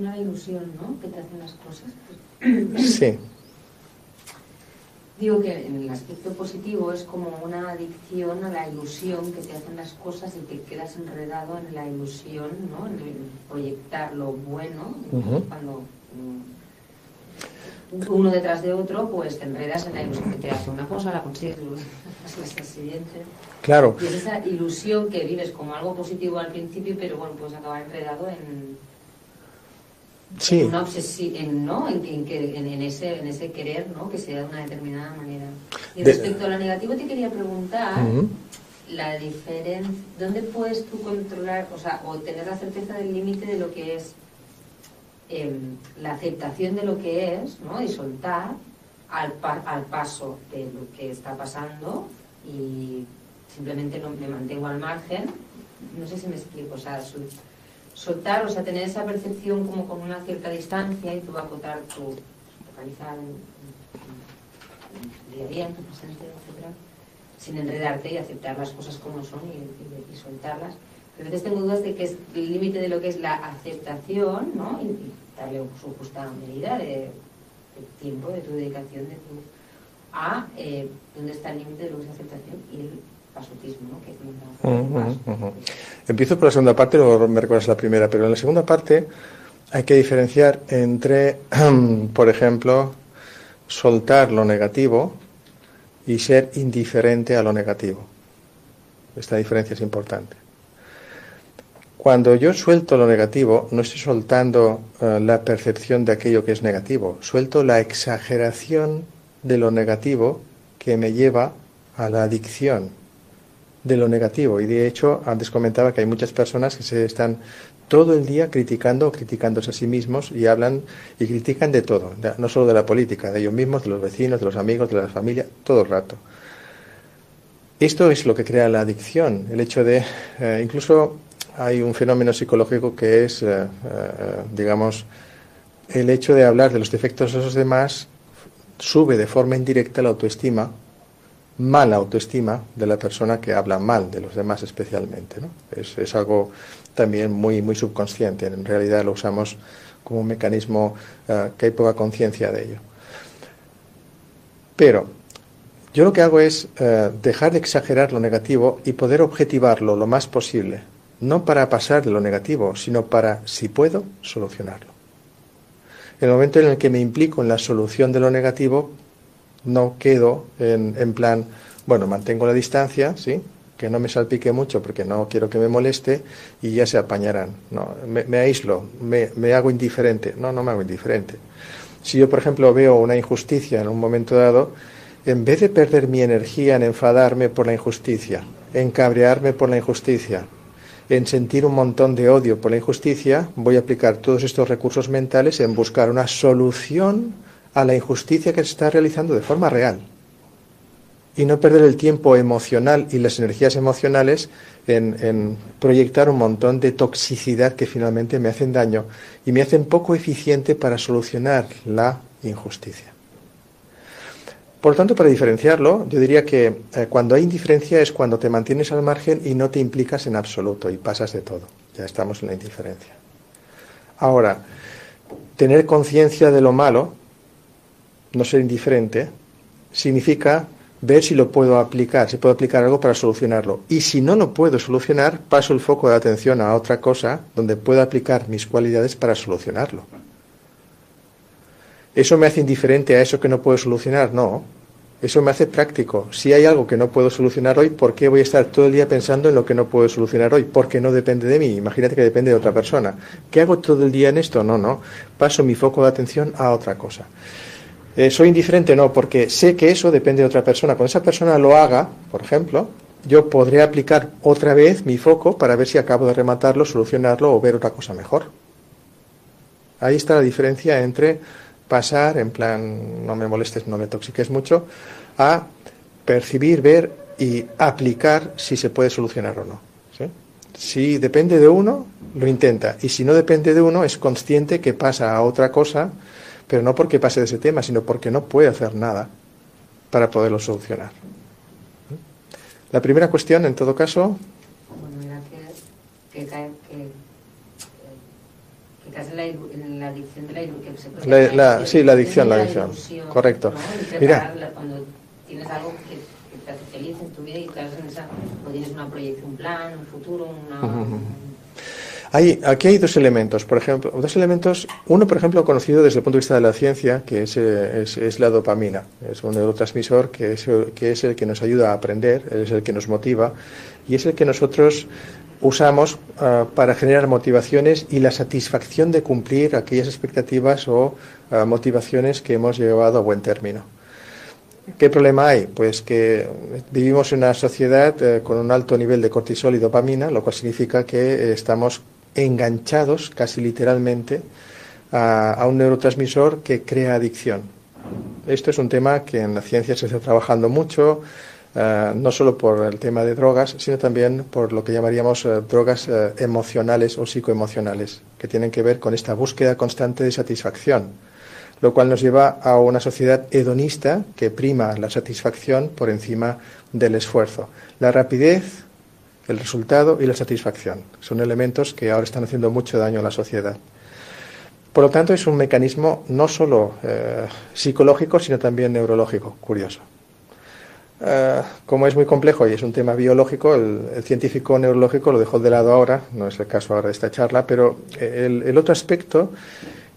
Speaker 3: La ilusión, ¿no? Que te hacen las cosas. [CLEARS THROAT]
Speaker 1: Sí.
Speaker 3: Digo que en el aspecto positivo es como una adicción a la ilusión que te hacen las cosas y te quedas enredado en la ilusión, ¿no? En proyectar lo bueno. Cuando mm, uno detrás de otro, pues te enredas en la ilusión que te hace una cosa, la consigues, [LAUGHS] la siguiente.
Speaker 1: Claro.
Speaker 3: Y es esa ilusión que vives como algo positivo al principio, pero bueno, pues acabar enredado en
Speaker 1: sí.
Speaker 3: una obsesión, en, ¿no? En, en, ese, en ese querer, ¿no? Que sea de una determinada manera. Y respecto a lo negativo te quería preguntar, la diferencia, ¿dónde puedes tú controlar, o sea, o tener la certeza del límite de lo que es em, la aceptación de lo que es, ¿no? Y soltar al, al paso de lo que está pasando y simplemente no, me mantengo al margen. No sé si me explico, o sea, soltar, o sea, tener esa percepción como con una cierta distancia y tú acotar tu, focalizar en, día a día, en tu presente, etcétera, sin enredarte y aceptar las cosas como son y, soltarlas. Pero a veces tengo dudas de que es el límite de lo que es la aceptación, ¿no? Y, darle su justa medida de, tiempo, de tu dedicación, de tu a eh, dónde está el límite de lo que es aceptación y el
Speaker 1: Empiezo por la segunda parte, luego me recuerdas la primera, pero en la segunda parte hay que diferenciar entre, [CLEARS THROAT] por ejemplo, soltar lo negativo y ser indiferente a lo negativo. Esta diferencia es importante. Cuando yo suelto lo negativo, no estoy soltando eh, la percepción de aquello que es negativo, suelto la exageración de lo negativo que me lleva a la adicción de lo negativo. Y de hecho, antes comentaba que hay muchas personas que se están todo el día criticando o criticándose a sí mismos y hablan y critican de todo, no solo de la política, de ellos mismos, de los vecinos, de los amigos, de la familia, todo el rato. Esto es lo que crea la adicción, el hecho de, eh, incluso hay un fenómeno psicológico que es, eh, eh, digamos, el hecho de hablar de los defectos de los demás sube de forma indirecta la autoestima, mala autoestima de la persona que habla mal de los demás especialmente. ¿no? Es, algo también muy, muy subconsciente, en realidad lo usamos como un mecanismo que hay poca conciencia de ello. Pero yo lo que hago es eh, dejar de exagerar lo negativo y poder objetivarlo lo más posible, no para pasar de lo negativo, sino para, si puedo, solucionarlo. En el momento en el que me implico en la solución de lo negativo, no quedo en, plan, bueno, mantengo la distancia, ¿sí? que no me salpique mucho porque no quiero que me moleste y ya se apañarán. No, me, aíslo, me, me, hago indiferente. No, no me hago indiferente. Si yo, por ejemplo, veo una injusticia en un momento dado, en vez de perder mi energía en enfadarme por la injusticia, en cabrearme por la injusticia, en sentir un montón de odio por la injusticia, voy a aplicar todos estos recursos mentales en buscar una solución a la injusticia que se está realizando de forma real. Y no perder el tiempo emocional y las energías emocionales en, proyectar un montón de toxicidad que finalmente me hacen daño y me hacen poco eficiente para solucionar la injusticia. Por lo tanto, para diferenciarlo, yo diría que eh, cuando hay indiferencia es cuando te mantienes al margen y no te implicas en absoluto y pasas de todo. Ya estamos en la indiferencia. Ahora, tener conciencia de lo malo, no ser indiferente, significa ver si lo puedo aplicar, si puedo aplicar algo para solucionarlo. Y si no lo puedo solucionar, paso el foco de atención a otra cosa donde pueda aplicar mis cualidades para solucionarlo. ¿Eso me hace indiferente a eso que no puedo solucionar? No. Eso me hace práctico. Si hay algo que no puedo solucionar hoy, ¿por qué voy a estar todo el día pensando en lo que no puedo solucionar hoy? Porque no depende de mí. Imagínate que depende de otra persona. ¿Qué hago todo el día en esto? No, no. Paso mi foco de atención a otra cosa. Eh, ¿Soy indiferente? No, porque sé que eso depende de otra persona. Cuando esa persona lo haga, por ejemplo, yo podré aplicar otra vez mi foco para ver si acabo de rematarlo, solucionarlo o ver otra cosa mejor. Ahí está la diferencia entre pasar, en plan, no me molestes, no me toxiques mucho, a percibir, ver y aplicar si se puede solucionar o no. Si depende de uno, lo intenta. Y si no depende de uno, es consciente que pasa a otra cosa, pero no porque pase de ese tema, sino porque no puede hacer nada para poderlo solucionar. La primera cuestión, en todo caso.
Speaker 3: Bueno, era que, en la, en la adicción de la ilusión.
Speaker 1: La, la, sí, la adicción, la adicción. Correcto.
Speaker 3: ¿no? Mira. Cuando tienes algo que, que, te hace feliz en tu vida y estás en esa, o tienes una proyección, un plan, un futuro, una. Uh -huh.
Speaker 1: Hay, aquí hay dos elementos, por ejemplo, dos elementos, uno por ejemplo conocido desde el punto de vista de la ciencia, que es, es, es la dopamina, es un neurotransmisor que es, que es el que nos ayuda a aprender, es el que nos motiva y es el que nosotros usamos uh, para generar motivaciones y la satisfacción de cumplir aquellas expectativas o uh, motivaciones que hemos llevado a buen término. ¿Qué problema hay? Pues que vivimos en una sociedad uh, con un alto nivel de cortisol y dopamina, lo cual significa que estamos enganchados casi literalmente a, un neurotransmisor que crea adicción. Esto es un tema que en la ciencia se está trabajando mucho, Uh, no solo por el tema de drogas, sino también por lo que llamaríamos uh, drogas uh, emocionales o psicoemocionales, que tienen que ver con esta búsqueda constante de satisfacción, lo cual nos lleva a una sociedad hedonista que prima la satisfacción por encima del esfuerzo. La rapidez, el resultado y la satisfacción son elementos que ahora están haciendo mucho daño a la sociedad. Por lo tanto, es un mecanismo no solo eh, psicológico, sino también neurológico, curioso. Uh, como es muy complejo y es un tema biológico, el, científico neurológico lo dejó de lado ahora, no es el caso ahora de esta charla, pero el, el otro aspecto,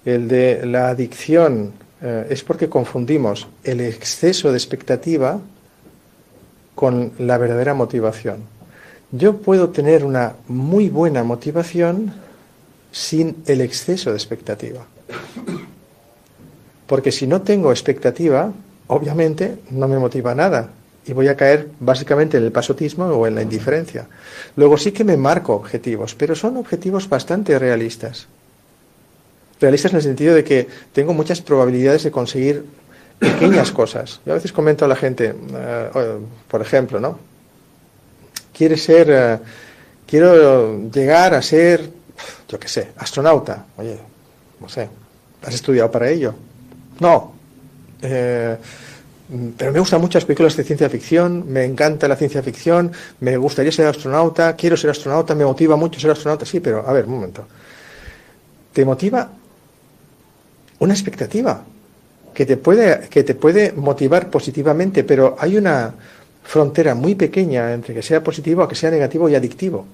Speaker 1: el de la adicción, es porque confundimos el exceso de expectativa con la verdadera motivación. Yo puedo tener una muy buena motivación sin el exceso de expectativa. Porque si no tengo expectativa, obviamente no me motiva nada y voy a caer básicamente en el pasotismo o en la indiferencia. Luego sí que me marco objetivos, pero son objetivos bastante realistas. Realistas en el sentido de que tengo muchas probabilidades de conseguir pequeñas cosas. Yo a veces comento a la gente, eh, por ejemplo, ¿no? Quiere ser, eh, quiero llegar a ser, yo qué sé, astronauta. Oye, no sé, ¿has estudiado para ello? No. Eh, pero me gustan muchas películas de ciencia ficción, me encanta la ciencia ficción, me gustaría ser astronauta, quiero ser astronauta, me motiva mucho ser astronauta, sí, pero a ver, un momento. Te motiva una expectativa que te puede, que te puede motivar positivamente, pero hay una frontera muy pequeña entre que sea positivo a que sea negativo y adictivo.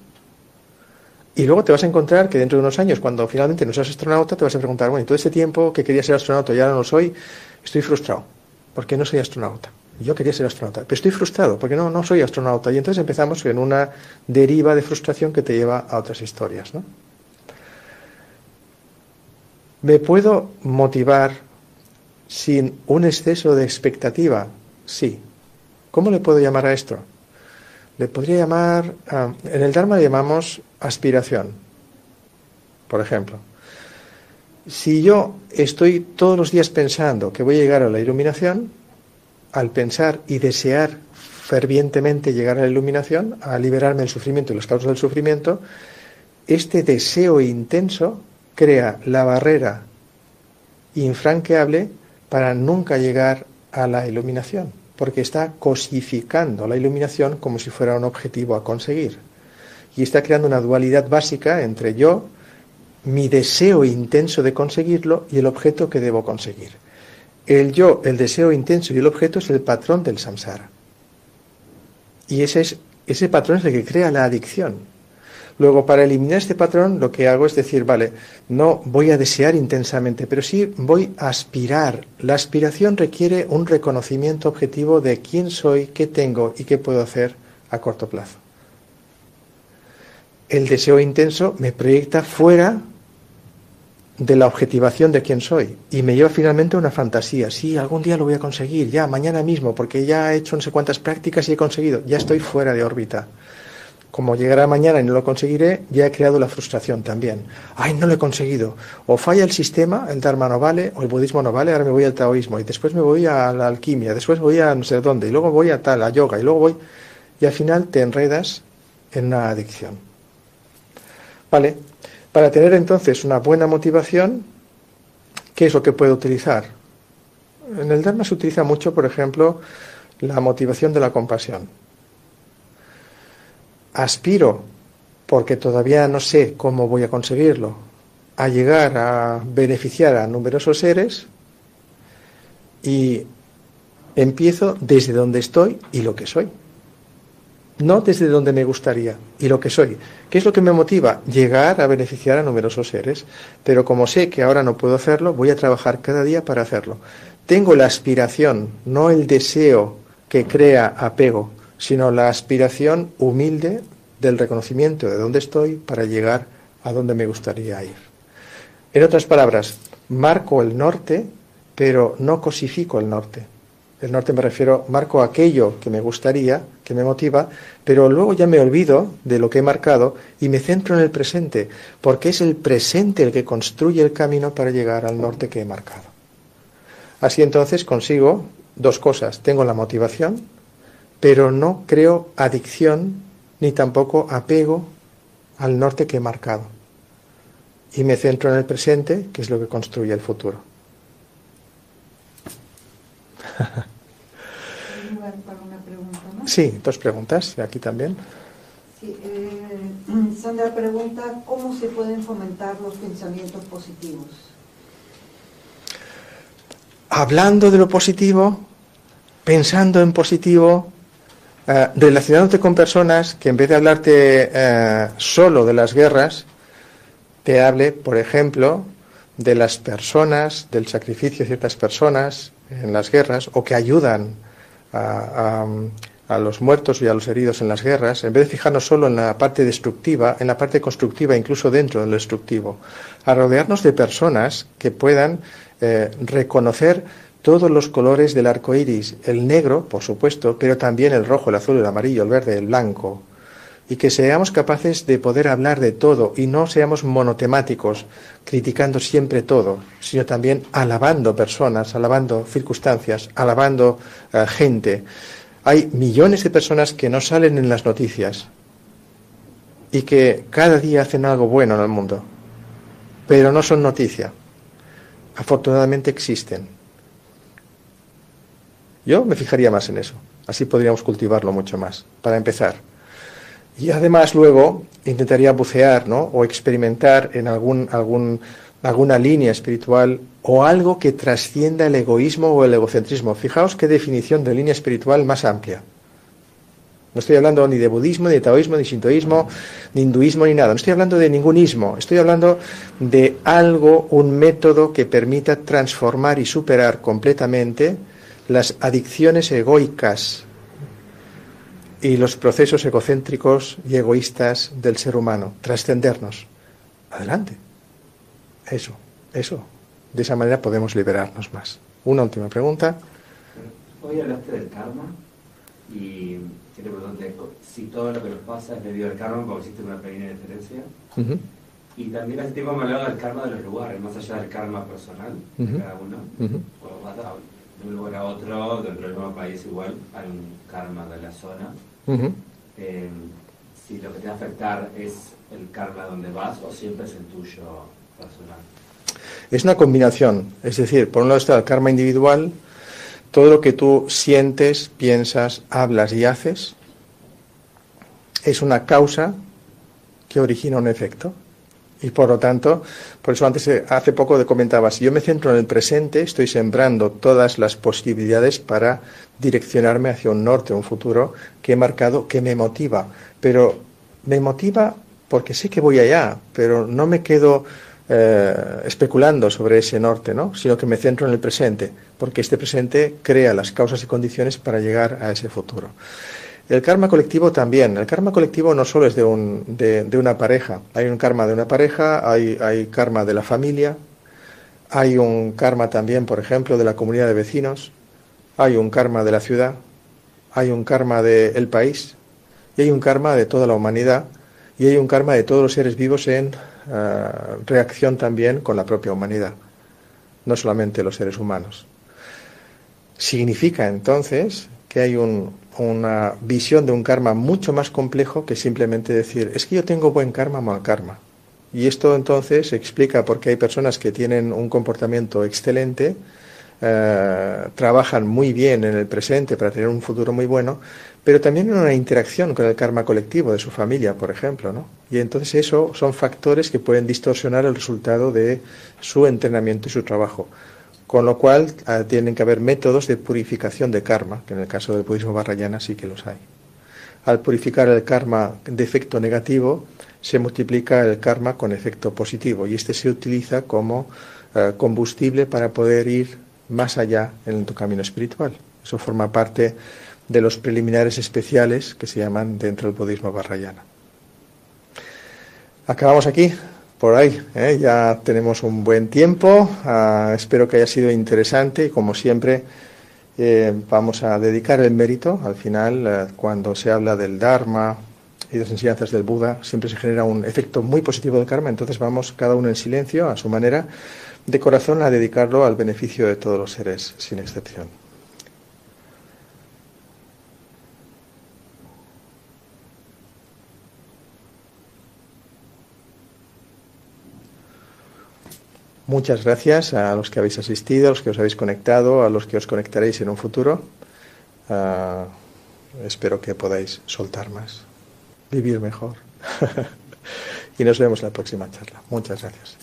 Speaker 1: Y luego te vas a encontrar que dentro de unos años, cuando finalmente no seas astronauta, te vas a preguntar, bueno, y todo ese tiempo que quería ser astronauta y ahora no lo soy, estoy frustrado, porque no soy astronauta. Yo quería ser astronauta, pero estoy frustrado, porque no, no soy astronauta. Y entonces empezamos en una deriva de frustración que te lleva a otras historias. ¿no? ¿Me puedo motivar sin un exceso de expectativa? Sí. ¿Cómo le puedo llamar a esto? Le podría llamar, ah, en el Dharma le llamamos aspiración, por ejemplo. Si yo estoy todos los días pensando que voy a llegar a la iluminación, al pensar y desear fervientemente llegar a la iluminación, a liberarme del sufrimiento y las causas del sufrimiento, este deseo intenso crea la barrera infranqueable para nunca llegar a la iluminación, porque está cosificando la iluminación como si fuera un objetivo a conseguir. Y está creando una dualidad básica entre yo, mi deseo intenso de conseguirlo y el objeto que debo conseguir. El yo, el deseo intenso y el objeto es el patrón del samsara. Y ese, es, ese patrón es el que crea la adicción. Luego, para eliminar este patrón, lo que hago es decir, vale, no voy a desear intensamente, pero sí voy a aspirar. La aspiración requiere un reconocimiento objetivo de quién soy, qué tengo y qué puedo hacer a corto plazo. El deseo intenso me proyecta fuera de la objetivación de quién soy y me lleva finalmente a una fantasía. Sí, algún día lo voy a conseguir, ya, mañana mismo, porque ya he hecho no sé cuántas prácticas y he conseguido, ya estoy fuera de órbita. Como llegará mañana y no lo conseguiré, ya he creado la frustración también. Ay, no lo he conseguido. O falla el sistema, el Dharma no vale, o el budismo no vale, ahora me voy al taoísmo, y después me voy a la alquimia, después voy a no sé dónde, y luego voy a tal, a yoga, y luego voy... Y al final te enredas en una adicción. ¿Vale? Para tener entonces una buena motivación, ¿qué es lo que puedo utilizar? En el Dharma se utiliza mucho, por ejemplo, la motivación de la compasión. Aspiro, porque todavía no sé cómo voy a conseguirlo, a llegar a beneficiar a numerosos seres y empiezo desde donde estoy y lo que soy no desde donde me gustaría y lo que soy. ¿Qué es lo que me motiva? Llegar a beneficiar a numerosos seres. Pero como sé que ahora no puedo hacerlo, voy a trabajar cada día para hacerlo. Tengo la aspiración, no el deseo que crea apego, sino la aspiración humilde del reconocimiento de dónde estoy para llegar a donde me gustaría ir. En otras palabras, marco el norte, pero no cosifico el norte. El norte me refiero, marco aquello que me gustaría, que me motiva, pero luego ya me olvido de lo que he marcado y me centro en el presente, porque es el presente el que construye el camino para llegar al norte que he marcado. Así entonces consigo dos cosas. Tengo la motivación, pero no creo adicción ni tampoco apego al norte que he marcado. Y me centro en el presente, que es lo que construye el futuro. Sí, dos preguntas, aquí también.
Speaker 2: Sí, eh, Sandra pregunta, ¿cómo se pueden fomentar los pensamientos positivos?
Speaker 1: Hablando de lo positivo, pensando en positivo, eh, relacionándote con personas que en vez de hablarte eh, solo de las guerras, te hable, por ejemplo, de las personas, del sacrificio de ciertas personas en las guerras, o que ayudan a, a los muertos y a los heridos en las guerras, en vez de fijarnos solo en la parte destructiva, en la parte constructiva, incluso dentro del destructivo, a rodearnos de personas que puedan eh, reconocer todos los colores del arco iris, el negro, por supuesto, pero también el rojo, el azul, el amarillo, el verde, el blanco, y que seamos capaces de poder hablar de todo y no seamos monotemáticos, criticando siempre todo, sino también alabando personas, alabando circunstancias, alabando eh, gente. Hay millones de personas que no salen en las noticias y que cada día hacen algo bueno en el mundo, pero no son noticia. Afortunadamente existen. Yo me fijaría más en eso. Así podríamos cultivarlo mucho más, para empezar. Y además luego intentaría bucear ¿no? o experimentar en algún, algún, alguna línea espiritual o algo que trascienda el egoísmo o el egocentrismo. Fijaos qué definición de línea espiritual más amplia. No estoy hablando ni de budismo, ni de taoísmo, ni sintoísmo, ni hinduismo, ni nada. No estoy hablando de ningún ismo. Estoy hablando de algo, un método que permita transformar y superar completamente las adicciones egoicas y los procesos egocéntricos y egoístas del ser humano, trascendernos. Adelante. Eso, eso. De esa manera podemos liberarnos más. Una última pregunta.
Speaker 4: Hoy hablaste del karma y quiero preguntarte si todo lo que nos pasa es debido al karma, porque existe una pequeña diferencia. Y también hace tiempo me hablaba del karma de los lugares, más allá del karma personal de cada uno. De un lugar a otro, dentro del mismo país igual, hay un karma de la zona eh, si lo que te va a afectar es el karma donde vas o siempre es el tuyo personal.
Speaker 1: Es una combinación, es decir, por un lado está el karma individual, todo lo que tú sientes, piensas, hablas y haces es una causa que origina un efecto. Y por lo tanto, por eso antes, eh, hace poco comentaba, si yo me centro en el presente, estoy sembrando todas las posibilidades para direccionarme hacia un norte, un futuro que he marcado, que me motiva. Pero me motiva porque sé que voy allá, pero no me quedo eh, especulando sobre ese norte, ¿no? sino que me centro en el presente, porque este presente crea las causas y condiciones para llegar a ese futuro. El karma colectivo también. El karma colectivo no solo es de, un, de, una pareja. Hay un karma de una pareja, hay, hay, karma de la familia, hay un karma también, por ejemplo, de la comunidad de vecinos, hay un karma de la ciudad, hay un karma del país, y hay un karma de toda la humanidad, y hay un karma de todos los seres vivos en eh, reacción también con la propia humanidad, no solamente los seres humanos. Significa entonces que hay un, una visión de un karma mucho más complejo que simplemente decir, es que yo tengo buen karma o mal karma. Y esto entonces explica por qué hay personas que tienen un comportamiento excelente, eh, trabajan muy bien en el presente para tener un futuro muy bueno, pero también en una interacción con el karma colectivo de su familia, por ejemplo. ¿no? Y entonces eso son factores que pueden distorsionar el resultado de su entrenamiento y su trabajo. Con lo cual ah, tienen que haber métodos de purificación de karma, que en el caso del budismo barrayana sí que los hay. Al purificar el karma de efecto negativo, se multiplica el karma con efecto positivo y este se utiliza como ah, combustible para poder ir más allá en tu camino espiritual. Eso forma parte de los preliminares especiales que se llaman dentro del budismo barrayana. Acabamos aquí por ahí. ¿eh? Ya tenemos un buen tiempo. Ah, espero que haya sido interesante y como siempre eh, vamos a dedicar el mérito. Al final, eh, cuando se habla del Dharma y de las enseñanzas del Buda, siempre se genera un efecto muy positivo del karma. Entonces vamos cada uno en silencio, a su manera, de corazón, a dedicarlo al beneficio de todos los seres, sin excepción. Muchas gracias a los que habéis asistido, a los que os habéis conectado, a los que os conectaréis en un futuro. Uh, espero que podáis soltar más, vivir mejor. [LAUGHS] y nos vemos en la próxima charla. Muchas gracias.